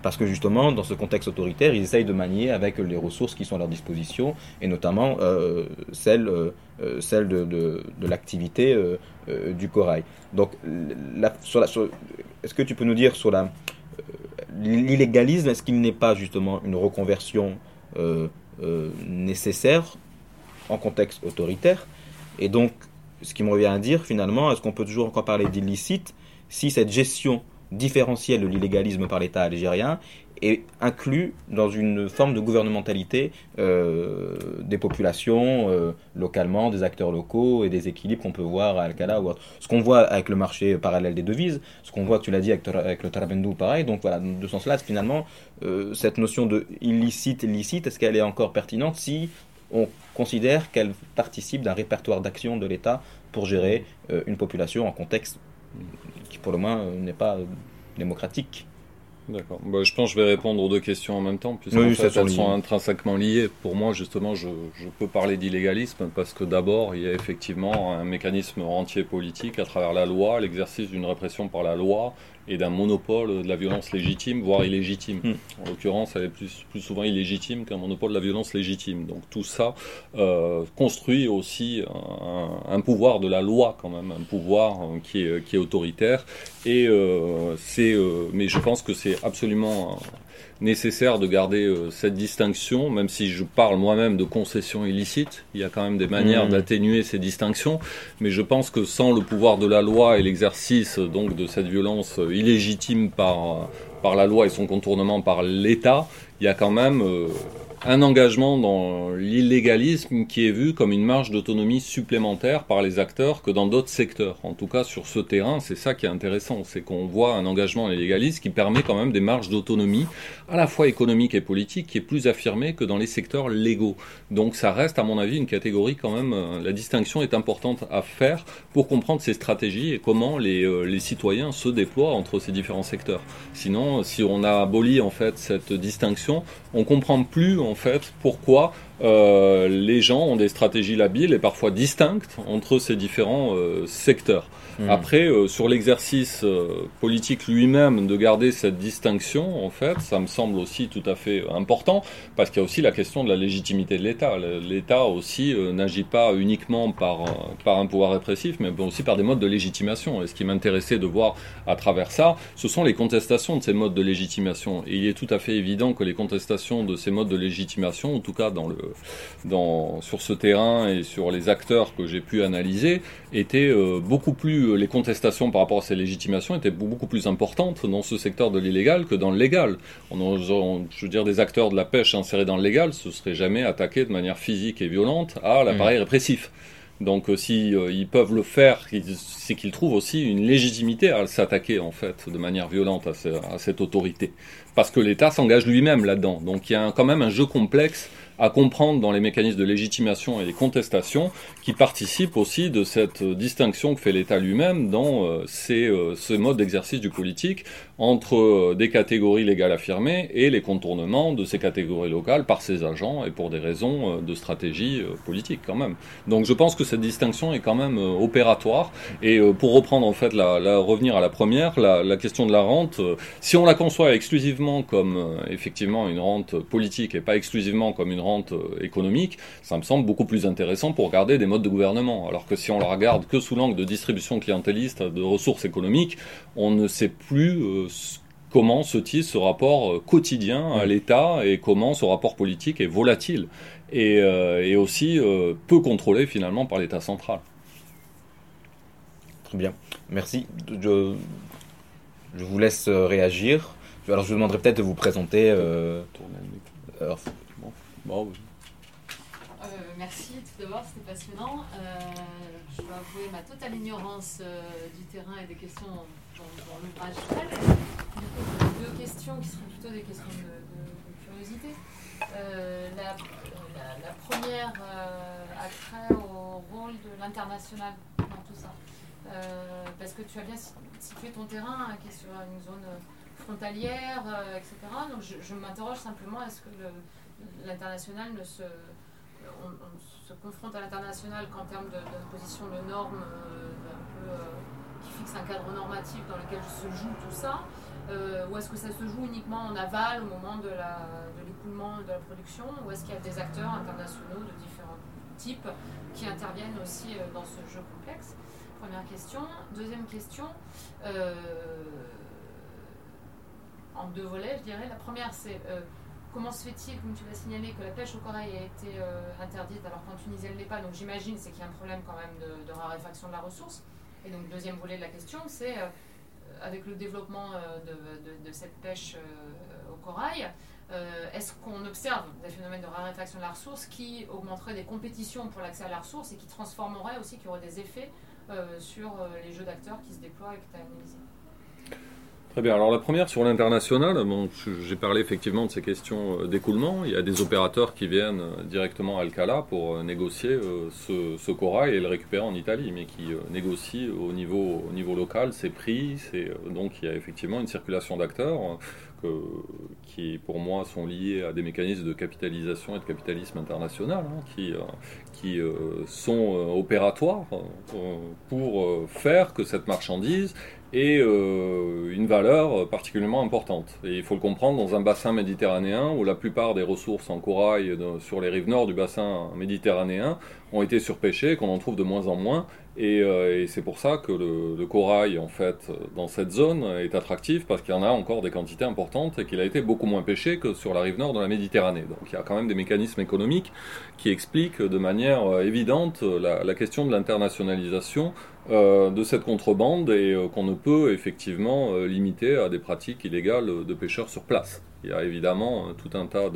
parce que justement, dans ce contexte autoritaire, ils essayent de manier avec les ressources qui sont à leur disposition, et notamment euh, celle, euh, euh, celle de, l'activité du corail. Donc, est-ce que tu peux nous dire sur l'illégalisme, est-ce qu'il n'est pas justement une reconversion nécessaire en contexte autoritaire? Et donc, ce qui me revient à dire finalement, est-ce qu'on peut toujours encore parler d'illicite si cette gestion différentiel de l'illégalisme par l'État algérien est inclus dans une forme de gouvernementalité euh, des populations euh, localement, des acteurs locaux et des équilibres qu'on peut voir à Alcala ou autre. Ce qu'on voit avec le marché parallèle des devises, ce qu'on voit, tu l'as dit, avec, le Tarabendou, pareil. Donc voilà, de ce sens-là, finalement, euh, cette notion de illicite, illicite, est-ce qu'elle est encore pertinente si on considère qu'elle participe d'un répertoire d'action de l'État pour gérer une population en contexte qui pour le moins euh, n'est pas euh, démocratique. D'accord. Bah, je pense que je vais répondre aux deux questions en même temps, puisque oui, fait, elles sont intrinsèquement liées. Pour moi, justement, je, je peux parler d'illégalisme parce que d'abord, il y a effectivement un mécanisme entier politique à travers la loi, l'exercice d'une répression par la loi et d'un monopole de la violence légitime, voire illégitime. Hmm. En l'occurrence, elle est plus, plus souvent illégitime qu'un monopole de la violence légitime. Donc tout ça euh, construit aussi un, un, pouvoir de la loi quand même, un pouvoir euh, qui, est, qui est autoritaire. Et euh, c'est, euh, mais je pense que c'est absolument nécessaire de garder cette distinction, même si je parle moi-même de concessions illicites. Il y a quand même des manières mmh. d'atténuer ces distinctions, mais je pense que sans le pouvoir de la loi et l'exercice donc de cette violence illégitime par par la loi et son contournement par l'État, il y a quand même un engagement dans l'illégalisme qui est vu comme une marge d'autonomie supplémentaire par les acteurs que dans d'autres secteurs. En tout cas, sur ce terrain, c'est ça qui est intéressant, c'est qu'on voit un engagement dans l'illégalisme qui permet quand même des marges d'autonomie, à la fois économique et politique, qui est plus affirmée que dans les secteurs légaux. Donc ça reste, à mon avis, une catégorie quand même, euh, la distinction est importante à faire pour comprendre ces stratégies et comment les, euh, les citoyens se déploient entre ces différents secteurs. Sinon, si on a aboli en fait cette distinction, on comprend plus en fait pourquoi euh, les gens ont des stratégies labiles et parfois distinctes entre ces différents euh, secteurs. Hmm. Après, euh, sur l'exercice politique lui-même, de garder cette distinction, en fait, ça me semble aussi tout à fait important, parce qu'il y a aussi la question de la légitimité de l'État. L'État aussi n'agit pas uniquement par, par un pouvoir répressif, mais aussi par des modes de légitimation. Et ce qui m'intéressait de voir à travers ça, ce sont les contestations de ces modes de légitimation. Et il est tout à fait évident que les contestations de ces modes de légitimation, en tout cas dans le dans, sur ce terrain et sur les acteurs que j'ai pu analyser étaient euh, beaucoup plus, euh, les contestations par rapport à ces légitimations étaient beaucoup plus importantes dans ce secteur de l'illégal que dans le légal. On, je veux dire, des acteurs de la pêche insérés dans le légal se seraient jamais attaqués de manière physique et violente à l'appareil mmh. répressif. Donc euh, si ils peuvent le faire, c'est qu'ils trouvent aussi une légitimité à s'attaquer en fait de manière violente à, à cette autorité, parce que l'État s'engage lui-même là-dedans. Donc il y a quand même un jeu complexe à comprendre dans les mécanismes de légitimation et les contestations qui participent aussi de cette distinction que fait l'État lui-même dans euh, ces, euh, ce mode d'exercice du politique entre euh, des catégories légales affirmées et les contournements de ces catégories locales par ses agents et pour des raisons de stratégie politique quand même. Donc je pense que cette distinction est quand même opératoire et pour reprendre en fait la, la revenir à la première, la, la, question de la rente, si on la conçoit exclusivement comme effectivement une rente politique et pas exclusivement comme une euh, économique, ça me semble beaucoup plus intéressant pour regarder des modes de gouvernement. Alors que si on la regarde que sous l'angle de distribution clientéliste de ressources économiques, on ne sait plus euh, comment se tisse ce rapport euh, quotidien à l'État et comment ce rapport politique est volatile et, aussi peu contrôlé finalement par l'État central. Très bien, merci. Je, je vous laisse réagir. Alors je vous demanderai peut-être de vous présenter. Euh, merci tout d'abord, c'était passionnant. Euh, je dois avouer ma totale ignorance euh, du terrain et des questions dans, l'ouvrage Deux questions qui seront plutôt des questions de, curiosité. La, première a trait au rôle de l'international dans tout ça. parce que tu as bien situé ton terrain hein, qui est sur une zone frontalière, etc. Donc je, je m'interroge simplement, est-ce que le, l'international ne se. On, se confronte à l'international qu'en termes d'imposition de, normes euh, euh, qui fixent un cadre normatif dans lequel se joue tout ça euh, Ou est-ce que ça se joue uniquement en aval au moment de l'écoulement de, de, la production Ou est-ce qu'il y a des acteurs internationaux de différents types qui interviennent aussi dans ce jeu complexe? Première question. Deuxième question en deux volets, je dirais. La première, c'est Comment se fait-il, comme tu l'as signalé, que la pêche au corail a été euh, interdite alors qu'en Tunisie elle n'est pas? Donc j'imagine c'est qu'il y a un problème quand même de, raréfaction de la ressource. Et donc deuxième volet de la question, c'est euh, avec le développement euh, de, cette pêche au corail, est-ce qu'on observe des phénomènes de raréfaction de la ressource qui augmenteraient des compétitions pour l'accès à la ressource et qui transformeraient aussi, qui auraient des effets sur les jeux d'acteurs qui se déploient et que tu as analysés Très bien. Alors la première sur l'international, bon, j'ai parlé effectivement de ces questions euh, d'écoulement. Il y a des opérateurs qui viennent euh, directement à Alcala pour euh, négocier ce, ce, corail et le récupérer en Italie, mais qui négocient au niveau, au niveau local ses prix. Donc il y a effectivement une circulation d'acteurs qui pour moi sont liés à des mécanismes de capitalisation et de capitalisme international hein, qui, qui sont opératoires pour faire que cette marchandise et euh, une valeur particulièrement importante. Et il faut le comprendre dans un bassin méditerranéen où la plupart des ressources en corail sur les rives nord du bassin méditerranéen ont été surpêchées, qu'on en trouve de moins en moins, Euh, et, c'est pour ça que le, corail, en fait, dans cette zone est attractif parce qu'il y en a encore des quantités importantes et qu'il a été beaucoup moins pêché que sur la rive nord de la Méditerranée. Donc il y a quand même des mécanismes économiques qui expliquent de manière euh, évidente la, question de l'internationalisation euh, de cette contrebande et qu'on ne peut effectivement limiter à des pratiques illégales de pêcheurs sur place. Il y a évidemment tout un tas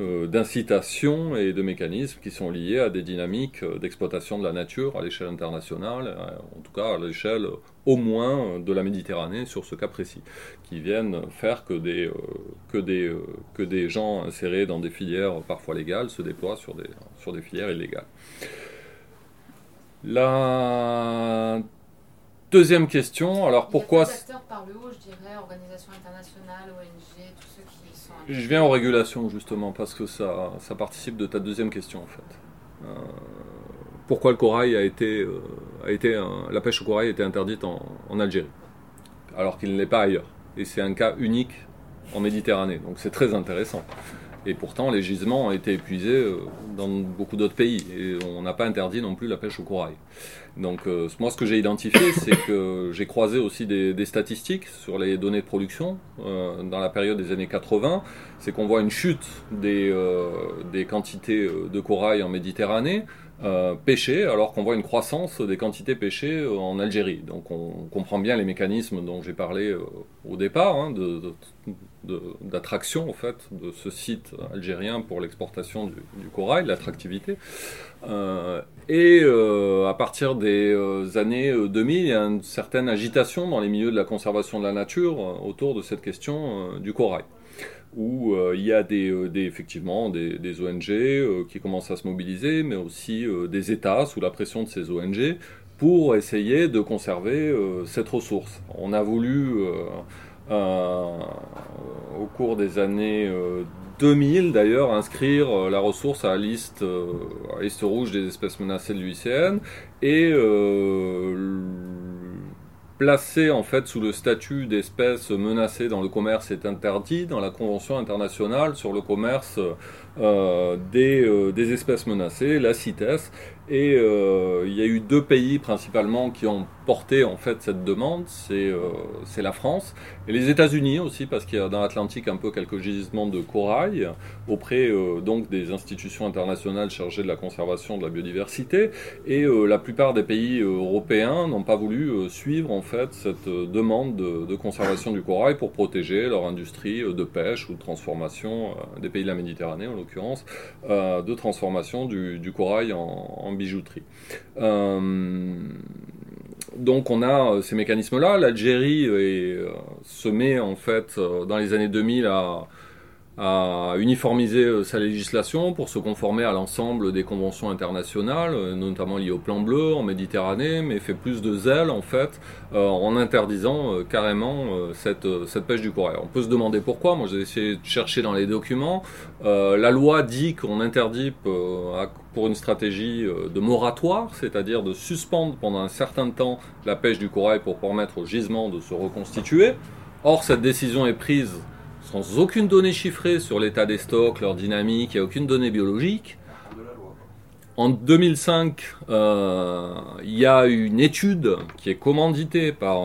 euh, d'incitations et de mécanismes qui sont liés à des dynamiques euh, d'exploitation de la nature à l'échelle internationale, euh, en tout cas à l'échelle au moins de la Méditerranée sur ce cas précis, qui viennent faire que des, que des, que des gens insérés dans des filières parfois légales se déploient sur des, sur des filières illégales. La deuxième question, alors pourquoi... acteurs par le haut, je dirais, organisations internationales, ONG, tout je viens aux régulations justement parce que ça, ça participe de ta deuxième question en fait. Euh, pourquoi le corail a été, euh, a été la pêche au corail a été interdite en, en Algérie alors qu'il ne l'est pas ailleurs et c'est un cas unique en Méditerranée donc c'est très intéressant. Et pourtant, les gisements ont été épuisés euh, dans beaucoup d'autres pays. Et on n'a pas interdit non plus la pêche au corail. Donc, euh, moi, ce que j'ai identifié, [LAUGHS] c'est que j'ai croisé aussi des, statistiques sur les données de production euh, dans la période des années 80. C'est qu'on voit une chute des, des quantités de corail en Méditerranée. Euh, pêchées, alors qu'on voit une croissance des quantités pêchées en Algérie. Donc on comprend bien les mécanismes dont j'ai parlé au départ, hein, d'attraction en fait de ce site algérien pour l'exportation du, corail, l'attractivité. Euh, et euh, à partir des euh, années 2000, il y a une certaine agitation dans les milieux de la conservation de la nature autour de cette question du corail où il y a des, effectivement des, des ONG qui commencent à se mobiliser, mais aussi des États sous la pression de ces ONG pour essayer de conserver cette ressource. On a voulu euh, au cours des années 2000 euh, d'ailleurs, inscrire euh, la ressource à la liste, à liste rouge des espèces menacées de l'UICN et placer en fait sous le statut d'espèce menacée dans le commerce est interdit dans la Convention internationale sur le commerce des, des, espèces menacées, la CITES, et euh, il y a eu deux pays principalement qui ont porté en fait cette demande, c'est euh, la France et les États-Unis aussi parce qu'il y a dans l'Atlantique un peu quelques gisements de corail auprès euh, donc des institutions internationales chargées de la conservation de la biodiversité et euh, la plupart des pays européens n'ont pas voulu suivre en fait cette demande de, de, conservation du corail pour protéger leur industrie de pêche ou de transformation des pays de la Méditerranée en l'occurrence de transformation du, du corail en, en bijouterie. Euh, donc on a euh, ces mécanismes-là. L'Algérie euh, se met en fait dans les années 2000 à à uniformiser euh, sa législation pour se conformer à l'ensemble des conventions internationales, euh, notamment liées au plan bleu en Méditerranée, mais fait plus de zèle en fait euh, en interdisant carrément cette, cette pêche du corail. On peut se demander pourquoi, moi j'ai essayé de chercher dans les documents, la loi dit qu'on interdit pour une stratégie de moratoire, c'est-à-dire de suspendre pendant un certain temps la pêche du corail pour permettre au gisement de se reconstituer. Or, cette décision est prise sans aucune donnée chiffrée sur l'état des stocks, leur dynamique, il n'y a aucune donnée biologique. En 2005, euh, il y a une étude qui est commanditée par,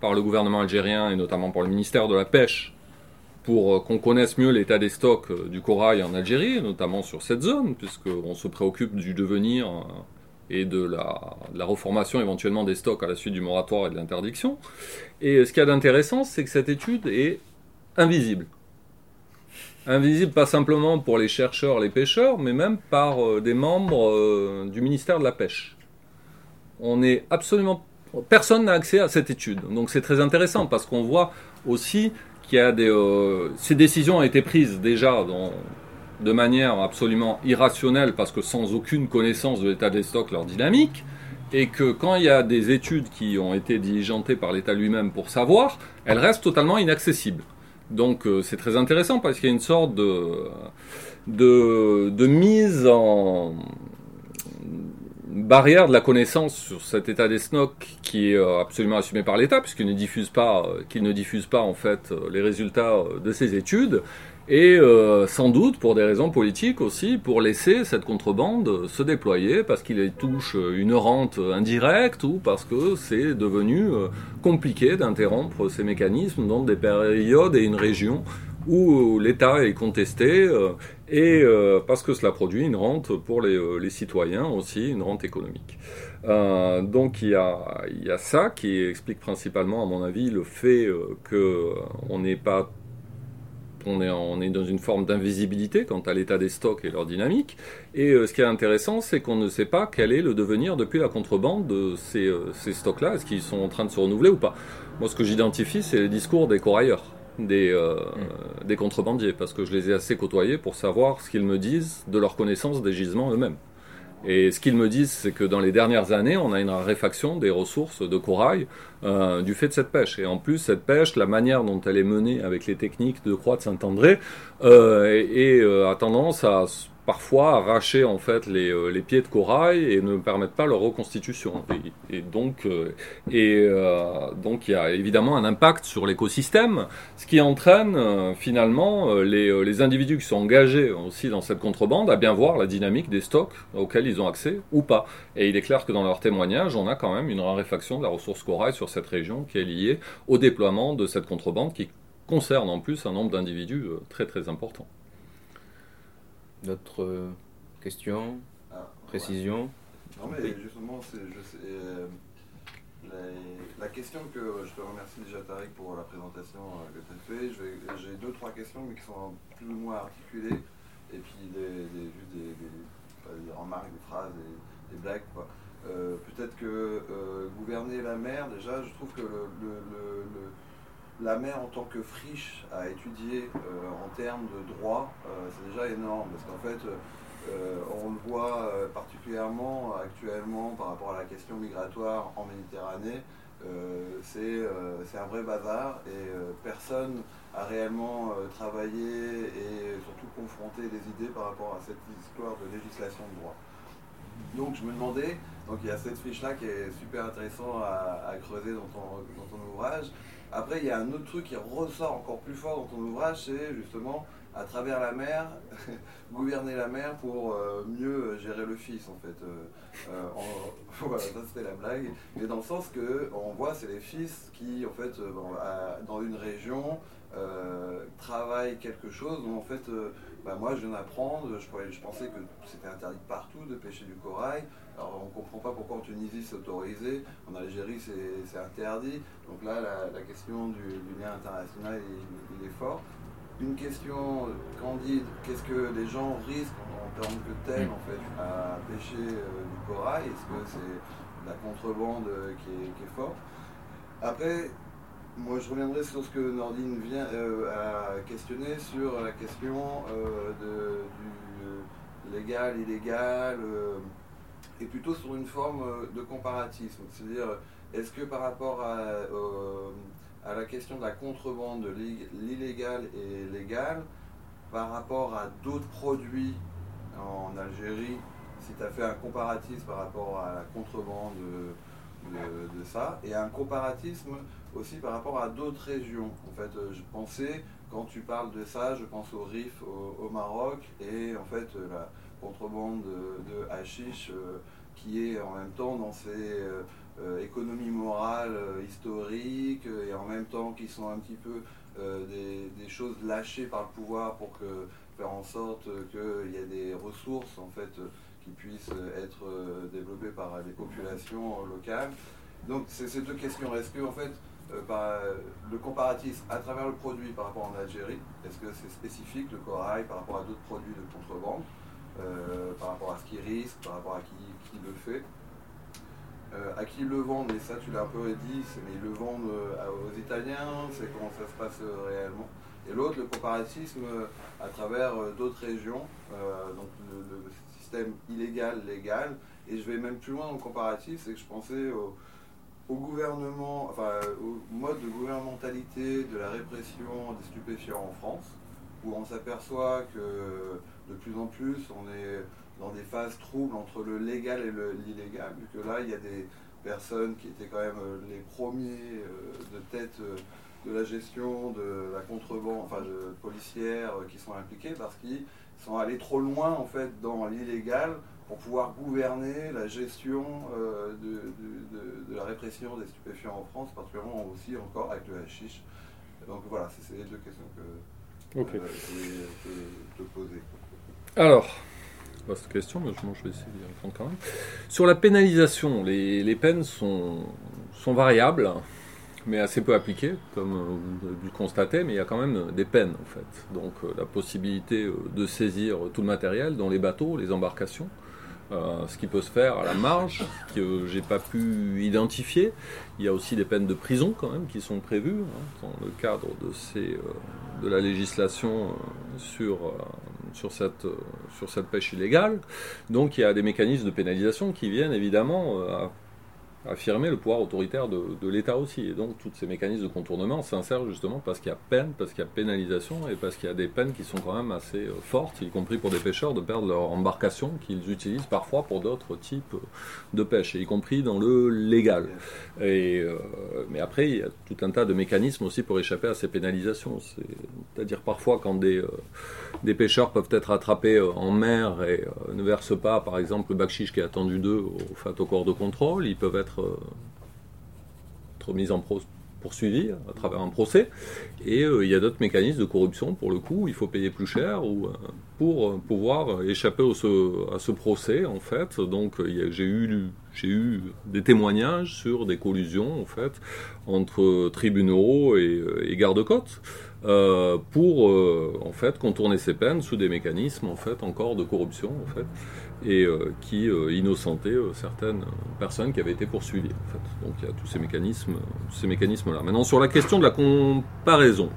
par le gouvernement algérien et notamment par le ministère de la Pêche pour euh, qu'on connaisse mieux l'état des stocks euh, du corail en Algérie, notamment sur cette zone, puisqu'on se préoccupe du devenir et de la, de la, reformation éventuellement des stocks à la suite du moratoire et de l'interdiction. Et ce qu'il y a d'intéressant, c'est que cette étude est invisible. Invisible pas simplement pour les chercheurs, les pêcheurs, mais même par euh, des membres euh, du ministère de la Pêche. On est absolument personne n'a accès à cette étude. Donc c'est très intéressant parce qu'on voit aussi qu'il y a des euh, ces décisions ont été prises déjà de manière absolument irrationnelle parce que sans aucune connaissance de l'état des stocks, leur dynamique et que quand il y a des études qui ont été diligentées par l'État lui-même pour savoir, elles restent totalement inaccessibles. Donc euh, c'est très intéressant parce qu'il y a une sorte de, de, mise en barrière de la connaissance sur cet état des SNOC qui est euh, absolument assumé par l'État puisqu'il ne diffuse pas, euh, qu'il ne diffuse pas en fait les résultats de ses études et euh, sans doute pour des raisons politiques aussi, pour laisser cette contrebande se déployer, parce qu'il touche une rente indirecte ou parce que c'est devenu euh, compliqué d'interrompre ces mécanismes dans des périodes et une région où l'État est contesté euh, et parce que cela produit une rente pour les, citoyens aussi, une rente économique. donc il y, a, il y, a, ça qui explique principalement, à mon avis, le fait qu'on n'est pas on est, on est dans une forme d'invisibilité quant à l'état des stocks et leur dynamique. Et euh, ce qui est intéressant, c'est qu'on ne sait pas quel est le devenir depuis la contrebande de ces, euh, ces stocks-là. Est-ce qu'ils sont en train de se renouveler ou pas? Moi, ce que j'identifie, c'est les discours des corailleurs, des, euh, mm. des contrebandiers, parce que je les ai assez côtoyés pour savoir ce qu'ils me disent de leur connaissance des gisements eux-mêmes. Et ce qu'ils me disent, c'est que dans les dernières années, on a une raréfaction des ressources de corail euh, du fait de cette pêche. Et en plus, cette pêche, la manière dont elle est menée avec les techniques de Croix de Saint-André, euh, et, euh, a tendance à parfois arracher en fait les, euh, les, pieds de corail et ne permettent pas leur reconstitution. Et, donc, euh, et, euh, donc il y a évidemment un impact sur l'écosystème, ce qui entraîne finalement les, les, individus qui sont engagés aussi dans cette contrebande à bien voir la dynamique des stocks auxquels ils ont accès ou pas. Et il est clair que dans leur témoignage, on a quand même une raréfaction de la ressource corail sur cette région qui est liée au déploiement de cette contrebande qui concerne en plus un nombre d'individus très très important. D'autres euh, questions ah, Précisions Non, mais justement, c'est, euh, la, question que je te remercie déjà, Tariq, pour la présentation euh, que tu as fait. j'ai deux, trois questions, mais qui sont plus ou moins articulées. Et puis, des, juste des, remarques, des phrases, des, blagues. Quoi. peut-être que gouverner la mer, déjà, je trouve que le la mer en tant que friche à étudier euh, en termes de droit, euh, c'est déjà énorme. Parce qu'en fait, euh, on le voit particulièrement actuellement par rapport à la question migratoire en Méditerranée. c'est un vrai bazar et personne a réellement travaillé et surtout confronté des idées par rapport à cette histoire de législation de droit. Donc je me demandais, donc il y a cette fiche-là qui est super intéressant à, creuser dans ton ouvrage. Après, il y a un autre truc qui ressort encore plus fort dans ton ouvrage, c'est justement à travers la mer, [LAUGHS] gouverner la mer pour euh, mieux gérer le fils en fait. Euh, euh, [LAUGHS] voilà, ça c'était la blague. Mais dans le sens que on voit c'est les fils qui en fait dans une région quelque chose dont en fait bah, moi je viens d'apprendre, je, je pensais que c'était interdit partout de pêcher du corail. Alors on ne comprend pas pourquoi en Tunisie c'est autorisé, en Algérie c'est interdit. Donc là la, question du, lien international il, est fort. Une question candide, qu'est-ce que les gens risquent en, termes que tel en fait à pêcher euh, du corail? Est-ce que c'est la contrebande qui est, qui est forte? Après, moi, je reviendrai sur ce que Nordine vient euh, à questionner sur la question euh, de, du légal, illégal, et plutôt sur une forme euh, de comparatisme. C'est-à-dire, est-ce que par rapport à, la question de la contrebande, de l'illégal et légal, par rapport à d'autres produits en Algérie, si tu as fait un comparatisme par rapport à la contrebande de, de, ça, et un comparatisme aussi par rapport à d'autres régions. En fait, euh, je pensais, quand tu parles de ça, je pense au Rif au, Maroc et en fait la contrebande de, de hashish euh, qui est en même temps dans ces euh, économies morales historiques et en même temps qui sont un petit peu des, choses lâchées par le pouvoir pour que, faire en sorte qu'il y ait des ressources en fait qui puissent être développées par les populations locales. Donc c'est ces deux questions. Est-ce que en fait euh, bah, le comparatif à travers le produit par rapport en Algérie, est-ce que c'est spécifique le corail par rapport à d'autres produits de contrebande, euh, par rapport à ce qu'il risque, par rapport à qui, le fait euh, à qui le vendent, et ça tu l'as un peu dit, mais ils le vendent aux Italiens, c'est comment ça se passe réellement. Et l'autre, le comparatisme à travers d'autres régions, donc le, système illégal, légal, et je vais même plus loin dans le comparatif, c'est que je pensais au, au gouvernement, enfin, au mode de gouvernementalité de la répression des stupéfiants en France, où on s'aperçoit que de plus en plus on est dans des phases troubles entre le légal et l'illégal, vu que là il y a des personnes qui étaient quand même euh, les premiers euh, de tête de la gestion de la contrebande, enfin de policières qui sont impliquées parce qu'ils sont allés trop loin en fait dans l'illégal pour pouvoir gouverner la gestion euh, de, la répression des stupéfiants en France, particulièrement aussi encore avec le hashish. Donc voilà, c'est les deux questions que euh, je voulais te, poser. Alors, vaste question, mais je vais essayer d'y répondre quand même. Sur la pénalisation, les, les peines sont, sont variables mais assez peu appliquées, comme euh, vous avez pu le constater, mais il y a quand même des peines en fait. Donc la possibilité de saisir tout le matériel dans les bateaux, les embarcations, euh, ce qui peut se faire à la marge, que j'ai pas pu identifier. Il y a aussi des peines de prison quand même qui sont prévues hein, dans le cadre de, euh, la législation euh, sur, cette, sur cette pêche illégale. Donc il y a des mécanismes de pénalisation qui viennent évidemment à affirmer le pouvoir autoritaire de, l'État aussi. Et donc, tous ces mécanismes de contournement s'insèrent justement parce qu'il y a peine, parce qu'il y a pénalisation et parce qu'il y a des peines qui sont quand même assez euh, fortes, y compris pour des pêcheurs, de perdre leur embarcation qu'ils utilisent parfois pour d'autres types de pêche, y compris dans le légal. Et, euh, mais après, il y a tout un tas de mécanismes aussi pour échapper à ces pénalisations. C'est-à-dire parfois quand des, euh, pêcheurs peuvent être attrapés en mer et ne versent pas, par exemple, le bakchiche qui est attendu d'eux au, au corps de contrôle, ils peuvent être être, mis en poursuivi à travers un procès. Et euh, il y a d'autres mécanismes de corruption, pour le coup, il faut payer plus cher ou, euh, pour euh, pouvoir échapper au, à ce procès, en fait. Donc j'ai eu, eu des témoignages sur des collusions, en fait, entre tribunaux et, et gardes-côtes. pour en fait contourner ces peines sous des mécanismes en fait encore de corruption en fait et euh, qui euh, innocentait euh, certaines personnes qui avaient été poursuivies. En fait. Donc il y a tous ces mécanismes, ces mécanismes-là. Maintenant sur la question de la comparaison.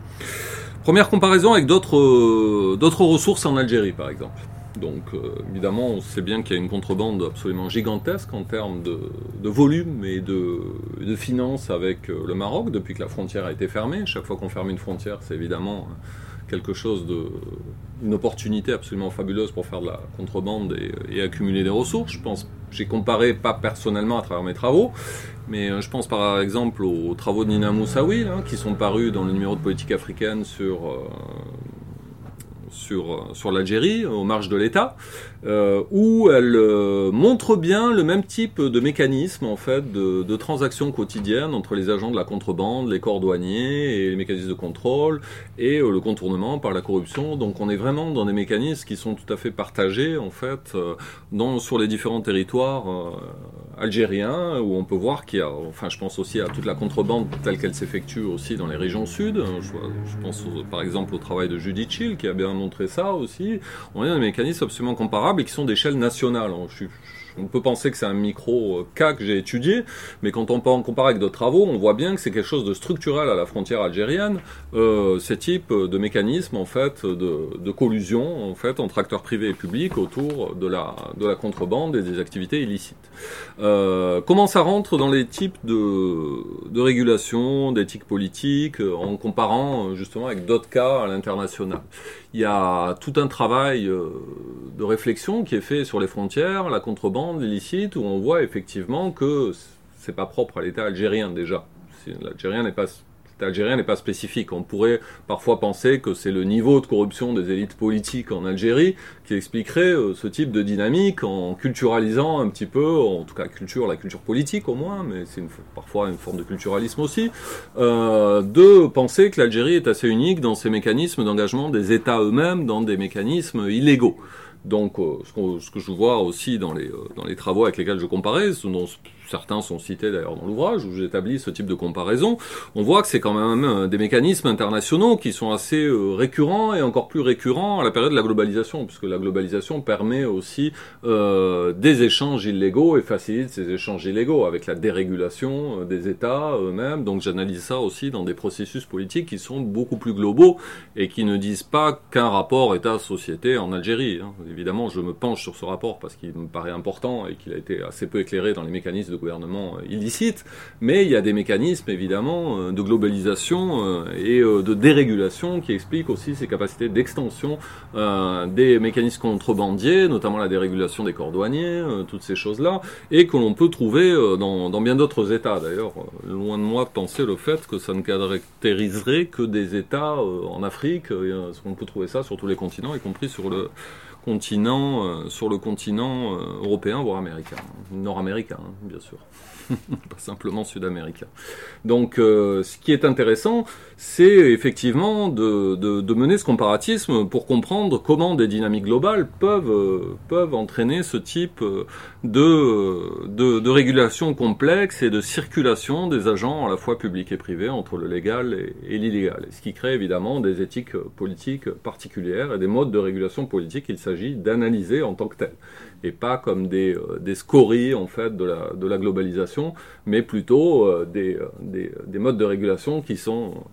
Première comparaison avec d'autres d'autres ressources en Algérie, par exemple. Donc évidemment, on sait bien qu'il y a une contrebande absolument gigantesque en termes de, de volume et de, de finances avec le Maroc depuis que la frontière a été fermée. Chaque fois qu'on ferme une frontière, c'est évidemment quelque chose de une opportunité absolument fabuleuse pour faire de la contrebande et, accumuler des ressources. Je pense, j'ai comparé pas personnellement à travers mes travaux, mais euh, je pense par exemple aux travaux de Nina Moussaoui, qui sont parus dans le numéro de politique africaine sur euh, sur, sur l'Algérie, aux marges de l'État, euh, où elle euh, montre bien le même type de mécanisme en fait de, de transactions quotidiennes entre les agents de la contrebande, les corps douaniers et les mécanismes de contrôle et euh, le contournement par la corruption. Donc on est vraiment dans des mécanismes qui sont tout à fait partagés en fait dans, sur les différents territoires algériens où on peut voir qu'il y a, enfin je pense aussi à toute la contrebande telle qu'elle s'effectue aussi dans les régions sud. Je, pense par exemple au travail de Judith Chill qui a bien ça aussi. On dans des mécanismes absolument comparables et qui sont d'échelle nationale. on peut penser que c'est un micro euh, cas que j'ai étudié, mais quand on comparer avec d'autres travaux, on voit bien que c'est quelque chose de structurel à la frontière algérienne, euh, ces types de mécanismes en fait de, collusion entre acteurs privés et publics autour de la de la contrebande et des activités illicites. Euh, comment ça rentre dans les types de, de régulation, d'éthique politique, en comparant justement avec d'autres cas à l'international? Il y a tout un travail euh, de réflexion qui est fait sur les frontières, la contrebande, l'illicite, où on voit effectivement que c'est pas propre à l'État algérien déjà. L'Algérien n'est pas algérien n'est pas spécifique. On pourrait parfois penser que c'est le niveau de corruption des élites politiques en Algérie qui expliquerait euh, ce type de dynamique en culturalisant un petit peu, en tout cas culture, la culture politique au moins, mais c'est parfois une forme de culturalisme aussi, euh, de penser que l'Algérie est assez unique dans ses mécanismes d'engagement des États eux-mêmes dans des mécanismes illégaux. Donc, euh, ce, que je vois aussi dans les, travaux avec lesquels je comparais, ce dont certains sont cités d'ailleurs dans l'ouvrage, où j'établis ce type de comparaison, on voit que c'est quand même euh, des mécanismes internationaux qui sont assez récurrents et encore plus récurrents à la période de la globalisation, puisque la globalisation permet aussi euh, des échanges illégaux et facilite ces échanges illégaux avec la dérégulation des États eux-mêmes. Donc j'analyse ça aussi dans des processus politiques qui sont beaucoup plus globaux et qui ne disent pas qu'un rapport État-société en Algérie. Hein évidemment, je me penche sur ce rapport parce qu'il me paraît important et qu'il a été assez peu éclairé dans les mécanismes gouvernements illicites, mais il y a des mécanismes évidemment de globalisation et de dérégulation qui expliquent aussi ces capacités d'extension des mécanismes contrebandiers, notamment la dérégulation des corps douaniers, toutes ces choses-là, et que l'on peut trouver dans, dans bien d'autres États. D'ailleurs, loin de moi de penser le fait que ça ne caractériserait que des États en Afrique. On peut trouver ça sur tous les continents, y compris sur le continent, euh, sur le continent euh, européen, voire américain, nord-américain, hein, bien sûr. [LAUGHS] pas simplement sud-américain. Donc euh, ce qui est intéressant, c'est effectivement de, de, mener ce comparatisme pour comprendre comment des dynamiques globales peuvent, euh, peuvent entraîner ce type euh, de, de, régulation complexe et de circulation des agents à la fois publics et privés entre le légal et, l'illégal. Ce qui crée évidemment des éthiques politiques particulières et des modes de régulation politique qu'il s'agit d'analyser en tant que tels et pas comme des, euh, des scories en fait de la, globalisation, mais plutôt euh, des, euh, des, des, modes de régulation qui sont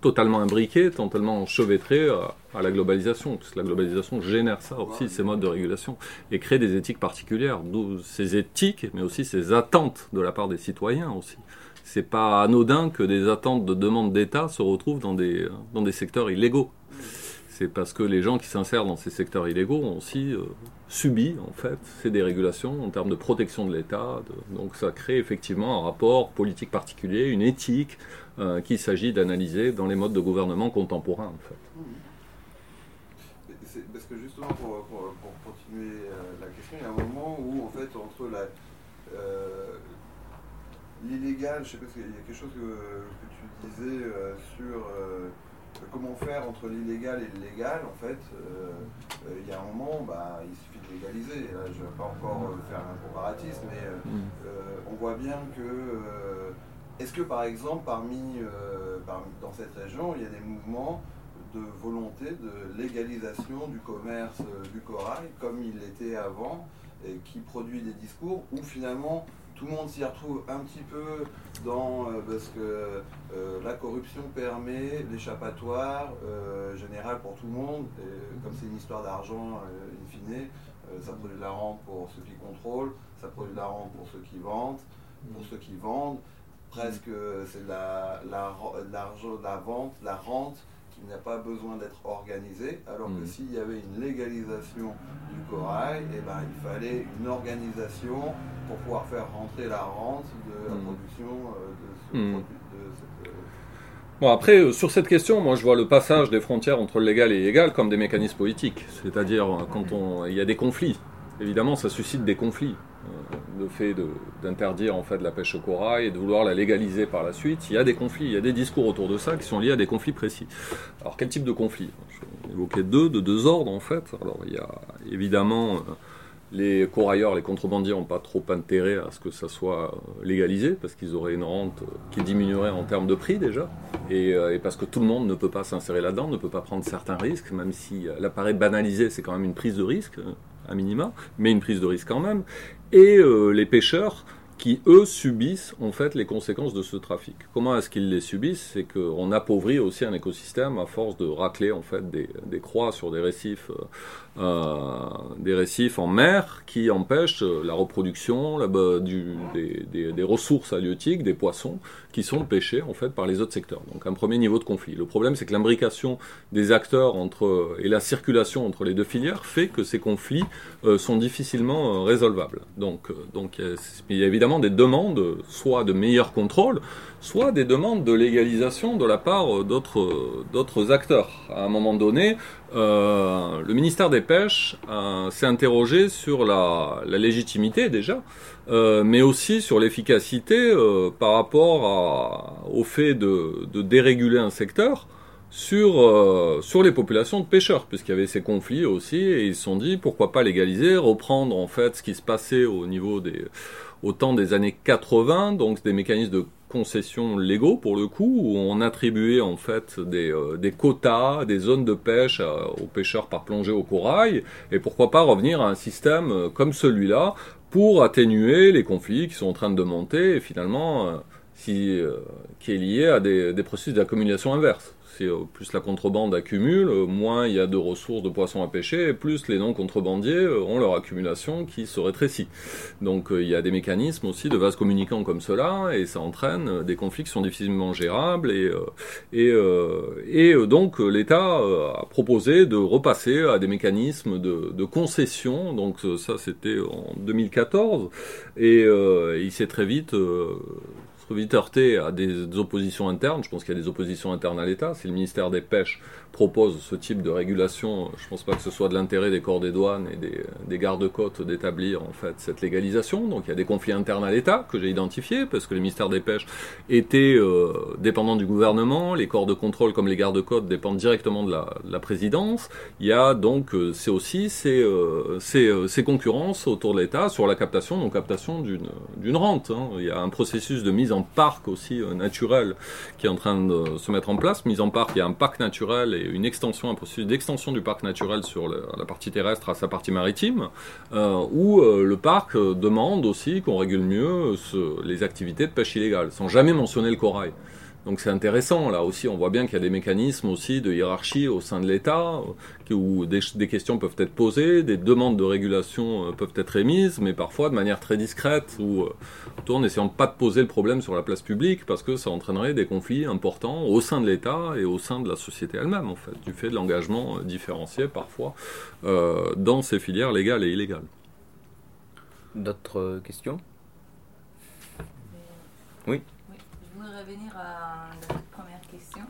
totalement imbriqués, totalement enchevêtrés à, la globalisation, parce que la globalisation génère ça aussi, ces modes de régulation, et crée des éthiques particulières, d'où ces éthiques, mais aussi ces attentes de la part des citoyens aussi. C'est pas anodin que des attentes de demande d'État se retrouvent dans des secteurs illégaux c'est parce que les gens qui s'insèrent dans ces secteurs illégaux ont aussi euh, subi en fait ces dérégulations en termes de protection de l'État. Donc ça crée effectivement un rapport politique particulier, une éthique euh, qu'il s'agit d'analyser dans les modes de gouvernement contemporains en fait. Parce que justement pour, continuer euh, la question, il y a un moment où en fait entre la l'illégal, je sais pas il y a quelque chose que, tu disais sur comment faire entre l'illégal et le légal, en fait, euh, euh, il y a un moment, bah, il suffit de légaliser. je ne vais pas encore euh, faire un comparatisme, mais mm. on voit bien que. Est-ce que, par exemple, parmi, dans cette région, il y a des mouvements de volonté de légalisation du commerce du corail, comme il l'était avant, et qui produit des discours où finalement tout le monde s'y retrouve un petit peu dans euh, parce que euh, la corruption permet l'échappatoire euh, général pour tout le monde. Comme c'est une histoire d'argent, in fine, ça produit de la rente pour ceux qui contrôlent, ça produit de la rente pour ceux qui vendent, pour ceux qui vendent. Presque c'est la, la, la vente, la rente qui n'a pas besoin d'être organisé, alors que mm. s'il y avait une légalisation du corail, eh ben, il fallait une organisation pour pouvoir faire rentrer la rente de la mm. production euh, de ce mm. produit. De cette, euh, Bon, après, euh, sur cette question, moi je vois le passage des frontières entre le légal et l'illégal comme des mécanismes politiques. C'est-à-dire, quand on, il y a des conflits, évidemment, ça suscite des conflits. Le fait d'interdire en fait la pêche au corail et de vouloir la légaliser par la suite, il y a des conflits, il y a des discours autour de ça qui sont liés à des conflits précis. Alors, quel type de conflits Je vais évoquer deux, de deux ordres en fait. Alors, il y a évidemment les corailleurs, les contrebandiers n'ont pas trop intérêt à ce que ça soit légalisé, parce qu'ils auraient une rente qui diminuerait en termes de prix déjà, euh, et, parce que tout le monde ne peut pas s'insérer là-dedans, ne peut pas prendre certains risques, même si l'appareil banalisé, c'est quand même une prise de risque, à minima, mais une prise de risque quand même. Et euh, les pêcheurs, qui, eux, subissent en fait les conséquences de ce trafic. Comment est-ce qu'ils les subissent? C'est qu'on appauvrit aussi un écosystème à force de racler en fait des, des croix sur des récifs euh, euh, des récifs en mer qui empêchent la reproduction du, des, ressources halieutiques, des poissons, qui sont pêchés en fait par les autres secteurs. Donc un premier niveau de conflit. Le problème, c'est que l'imbrication des acteurs entre, et la circulation entre les deux filières fait que ces conflits euh, sont difficilement euh, résolvables. Donc, donc il y a évidemment des demandes, soit de meilleur contrôle, soit des demandes de légalisation de la part d'autres acteurs. À un moment donné, euh, le ministère des Pêches euh, s'est interrogé sur la, légitimité déjà, euh, mais aussi sur l'efficacité par rapport au fait de, déréguler un secteur sur, sur les populations de pêcheurs, puisqu'il y avait ces conflits aussi, et ils se sont dit pourquoi pas légaliser, reprendre en fait ce qui se passait au niveau des au temps des années 80, donc des mécanismes de concessions légaux pour le coup, où on attribuait en fait des, euh, quotas, des zones de pêche euh, aux pêcheurs par plongée au corail, et pourquoi pas revenir à un système euh, comme celui-là pour atténuer les conflits qui sont en train de monter et finalement qui est lié à des, des processus d'accumulation inverse plus la contrebande accumule, moins il y a de ressources de poissons à pêcher, plus les non-contrebandiers ont leur accumulation qui se rétrécit. Donc il y a des mécanismes aussi de vases communicants comme cela, et ça entraîne des conflits qui sont difficilement gérables, et donc l'État a proposé de repasser à des mécanismes de, de concession, donc ça c'était en 2014, et il s'est très vite vite heurté à des oppositions internes. Je pense qu'il y a des oppositions internes à l'État. Si le ministère des Pêches propose ce type de régulation, je ne pense pas que ce soit de l'intérêt des corps des douanes et des, gardes-côtes d'établir en fait cette légalisation. Donc il y a des conflits internes à l'État que j'ai identifiés parce que le ministère des Pêches était euh, dépendant du gouvernement, les corps de contrôle comme les gardes-côtes dépendent directement de la, présidence. Il y a donc euh, c'est aussi ces, euh, ces, concurrences autour de l'État sur la captation, donc captation d'une rente. Hein. Il y a un processus de mise en parc aussi naturel qui est en train de se mettre en place. Mise en parc, il y a un parc naturel et une extension, un processus d'extension du parc naturel sur la partie terrestre à sa partie maritime, euh, où euh, le parc euh, demande aussi qu'on régule mieux les activités de pêche illégale, sans jamais mentionner le corail. Donc c'est intéressant, là aussi, on voit bien qu'il y a des mécanismes aussi de hiérarchie au sein de l'État, où des, questions peuvent être posées, des demandes de régulation euh, peuvent être émises, mais parfois de manière très discrète, ou euh, en n'essayant pas de poser le problème sur la place publique, parce que ça entraînerait des conflits importants au sein de l'État et au sein de la société elle-même, en fait, du fait de l'engagement euh, différencié parfois dans ces filières légales et illégales. D'autres questions? Oui revenir à la première question.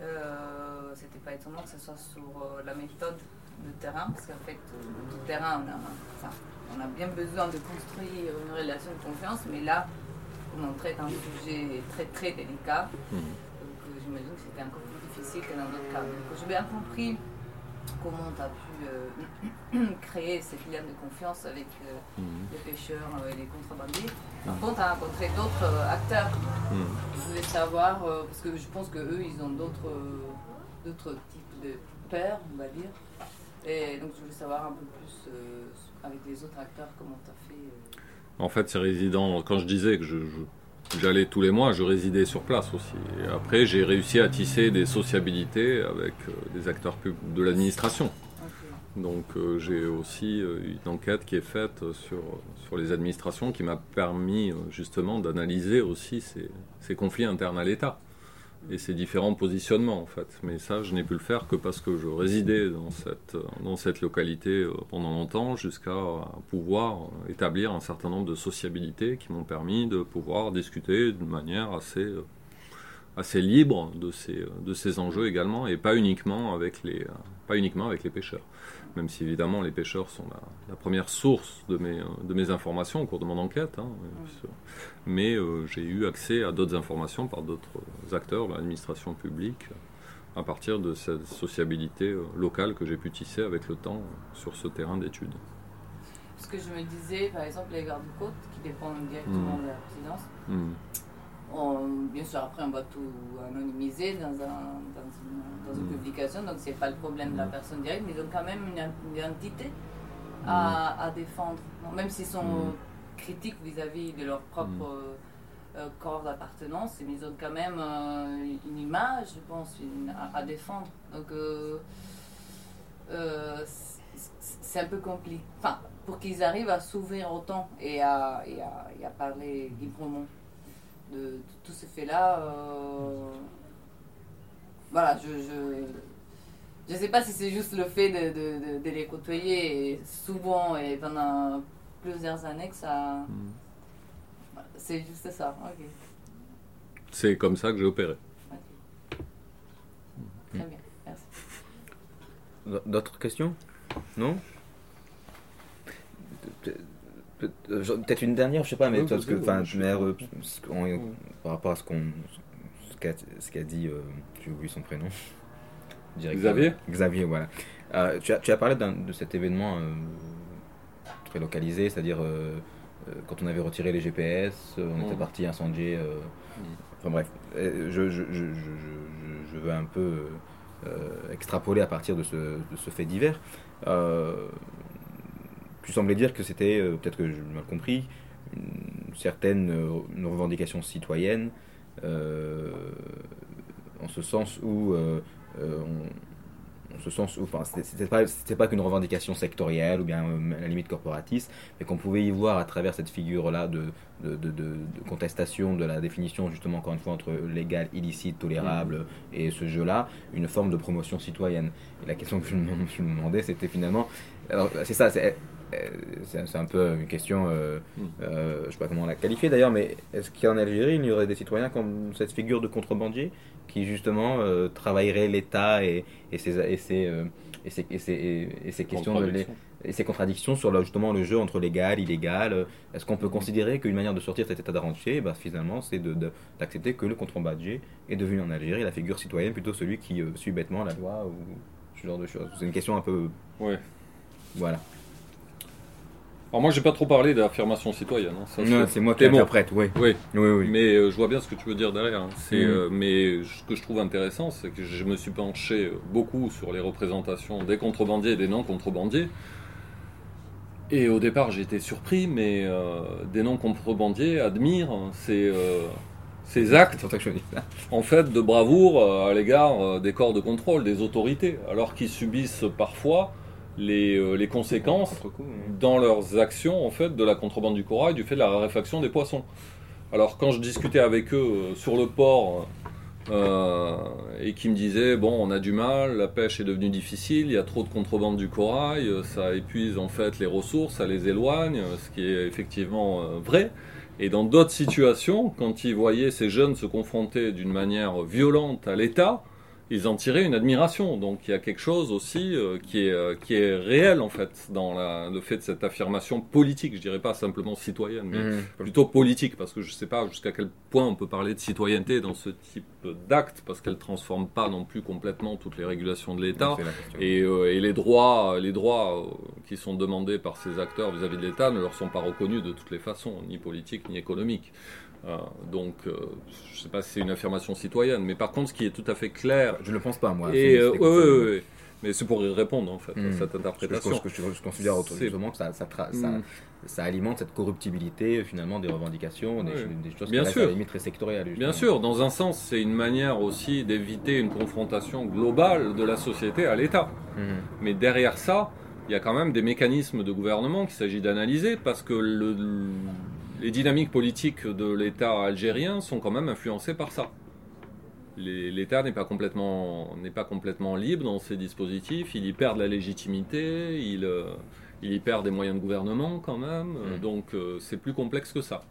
Euh, C'était pas étonnant que ce soit sur euh, la méthode de terrain, parce qu'en fait, euh, du terrain, on a, on a bien besoin de construire une relation de confiance, mais là, on traite un sujet très très délicat. Mmh. Donc euh, j'imagine que c'était encore plus difficile que dans d'autres cas. Donc j'ai bien compris comment tu as pu euh, [CLEARS THROAT] créer cette lien de confiance avec euh, mhm. les pêcheurs et les contrebandiers. Par mhm. contre, tu as rencontré d'autres euh, acteurs. Mhm. Je voulais savoir, parce que je pense qu'eux, ils ont d'autres d'autres types de peurs, on va dire. Et donc, je voulais savoir un peu plus avec les autres acteurs comment tu as fait. En fait, ces résidents, quand je disais que je J'allais tous les mois, je résidais sur place aussi. Et après, j'ai réussi à tisser des sociabilités avec euh, des acteurs de l'administration. Donc euh, j'ai aussi euh, une enquête qui est faite sur, sur les administrations qui m'a permis justement d'analyser aussi ces, ces conflits internes à l'État et ces différents positionnements en fait. Mais ça, je n'ai pu le faire que parce que je résidais dans cette, dans cette localité euh, pendant longtemps jusqu'à pouvoir établir un certain nombre de sociabilités qui m'ont permis de pouvoir discuter d'une manière assez, euh, assez libre de ces, de ces enjeux également et pas uniquement avec les, pas uniquement avec les pêcheurs même si évidemment les pêcheurs sont la, première source de mes, de mes informations au cours de mon enquête. Hein, mais euh, j'ai eu accès à d'autres informations par d'autres acteurs de l'administration publique à partir de cette sociabilité euh, locale que j'ai pu tisser avec le temps sur ce terrain d'études. Ce que je me disais, par exemple, les gardes-côtes qui dépendent directement mmh. de la présidence, mmh bien sûr, après, on va tout anonymiser dans, un, dans, une, mm. publication, donc c'est pas le problème de la personne directe, mais ils ont quand même une, identité à, à, défendre. même s'ils sont critiques vis-à-vis de leur propre euh, corps d'appartenance, mais ils ont quand même euh, une image, je pense, à, défendre. Donc, euh, c'est un peu compliqué. Enfin, pour qu'ils arrivent à s'ouvrir autant et à, et à, et à parler librement de, tout ce fait-là. Euh, voilà, je, je je sais pas si c'est juste le fait de, de, de, les côtoyer souvent et pendant plusieurs années que ça. C'est juste ça. ok. C'est comme ça que j'ai opéré. Très bien, merci. D'autres questions? Non? Euh, peut-être une dernière, je sais pas, mais parce que, enfin, euh, par rapport à ce qu'on, ce qu'a dit, euh, j'ai oublié son prénom. Xavier? Xavier, voilà. tu, as, tu as parlé de cet événement très localisé, c'est-à-dire quand on avait retiré les GPS, on était parti incendier. Enfin bref, je, je, je, je, veux un peu extrapoler à partir de ce, fait divers. Tu semblais dire que c'était, euh, peut-être que j'ai mal compris, certaines euh, revendications citoyennes, euh, en ce sens où euh, on, ce sens où, enfin, c'était pas, pas qu'une revendication sectorielle ou bien à la limite corporatiste, mais qu'on pouvait y voir à travers cette figure-là de, de, de, de, contestation de la définition, justement, encore une fois, entre légal, illicite, tolérable mmh. et ce jeu-là, une forme de promotion citoyenne. Et la question que je me, demandais, c'était finalement. Alors, c'est ça, c'est c'est un peu une question, euh, hmm. euh, je ne sais pas comment la qualifier d'ailleurs, mais est-ce qu'en Algérie, il y aurait des citoyens comme cette figure de contrebandier qui justement euh, travaillerait l'État et, et, ses, et, ses, et, ses, et, ses, questions de et ses contradictions sur justement le jeu entre légal, illégal. Est-ce qu'on peut hmm. considérer qu'une manière de sortir cet état d'arranger, bah, finalement, c'est d'accepter que le contrebandier est devenu en Algérie la figure citoyenne plutôt celui qui suit bêtement la loi ou ce genre de choses C'est une question un peu. Ouais. Voilà. Alors moi, j'ai pas trop parlé d'affirmation citoyenne. Hein. non, c'est moi qui l'interprète, oui. oui. Oui, oui. Mais euh, je vois bien ce que tu veux dire derrière. Hein. C'est, mm. euh, mais ce que je trouve intéressant, c'est que je me suis penché beaucoup sur les représentations des contrebandiers et des non-contrebandiers. Et au départ, j'ai été surpris, mais euh, des non-contrebandiers admirent ces, ces actes en fait de bravoure à l'égard des corps de contrôle, des autorités, alors qu'ils subissent parfois les, euh, les conséquences dans leurs actions en fait de la contrebande du corail du fait de la raréfaction des poissons. Alors quand je discutais avec eux euh, sur le port euh, et qui me disaient bon on a du mal, la pêche est devenue difficile, il y a trop de contrebande du corail, ça épuise en fait les ressources, ça les éloigne, ce qui est effectivement vrai. Et dans d'autres situations, quand ils voyaient ces jeunes se confronter d'une manière violente à l'État, ils en tiraient une admiration. Donc il y a quelque chose aussi euh, qui, est, euh, qui est réel en fait dans la, le fait de cette affirmation politique, je dirais pas simplement citoyenne, mais mmh. plutôt politique, parce que je ne sais pas jusqu'à quel point on peut parler de citoyenneté dans ce type d'acte, parce qu'elle ne transforme pas non plus complètement toutes les régulations de l'État. Et, euh, et, les droits, les droits qui sont demandés par ces acteurs vis-à-vis -vis de l'État ne leur sont pas reconnus de toutes les façons, ni politiques ni économiques. Euh, donc, euh, je ne sais pas si c'est une affirmation citoyenne, mais par contre, ce qui est tout à fait clair. Je ne le pense pas, moi. Et, euh, oui, oui, Mais c'est pour y répondre, en fait, à hmm. cette interprétation. Ce que je, considère justement que ça, ça, hmm. ça, alimente cette corruptibilité, finalement, des revendications, des, choses Bien qui sûr. à la limite très sectorielles. Bien sûr, dans un sens, c'est une manière aussi d'éviter une confrontation globale de la société à l'État. Hmm. Mais derrière ça, il y a quand même des mécanismes de gouvernement qu'il s'agit d'analyser, parce que le les dynamiques politiques de l'État algérien sont quand même influencées par ça. L'État n'est pas complètement n'est pas complètement libre dans ses dispositifs. Il y perd de la légitimité, il, euh, il y perd des moyens de gouvernement quand même. Mmh. Donc euh, c'est plus complexe que ça.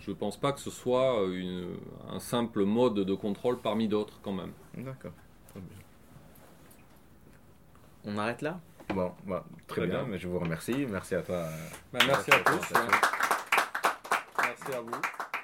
Je ne pense pas que ce soit une, un simple mode de contrôle parmi d'autres quand même. D'accord. On arrête là? Bon, très, bien. Mais je vous remercie. Merci à toi. Bah, merci à tous à vous.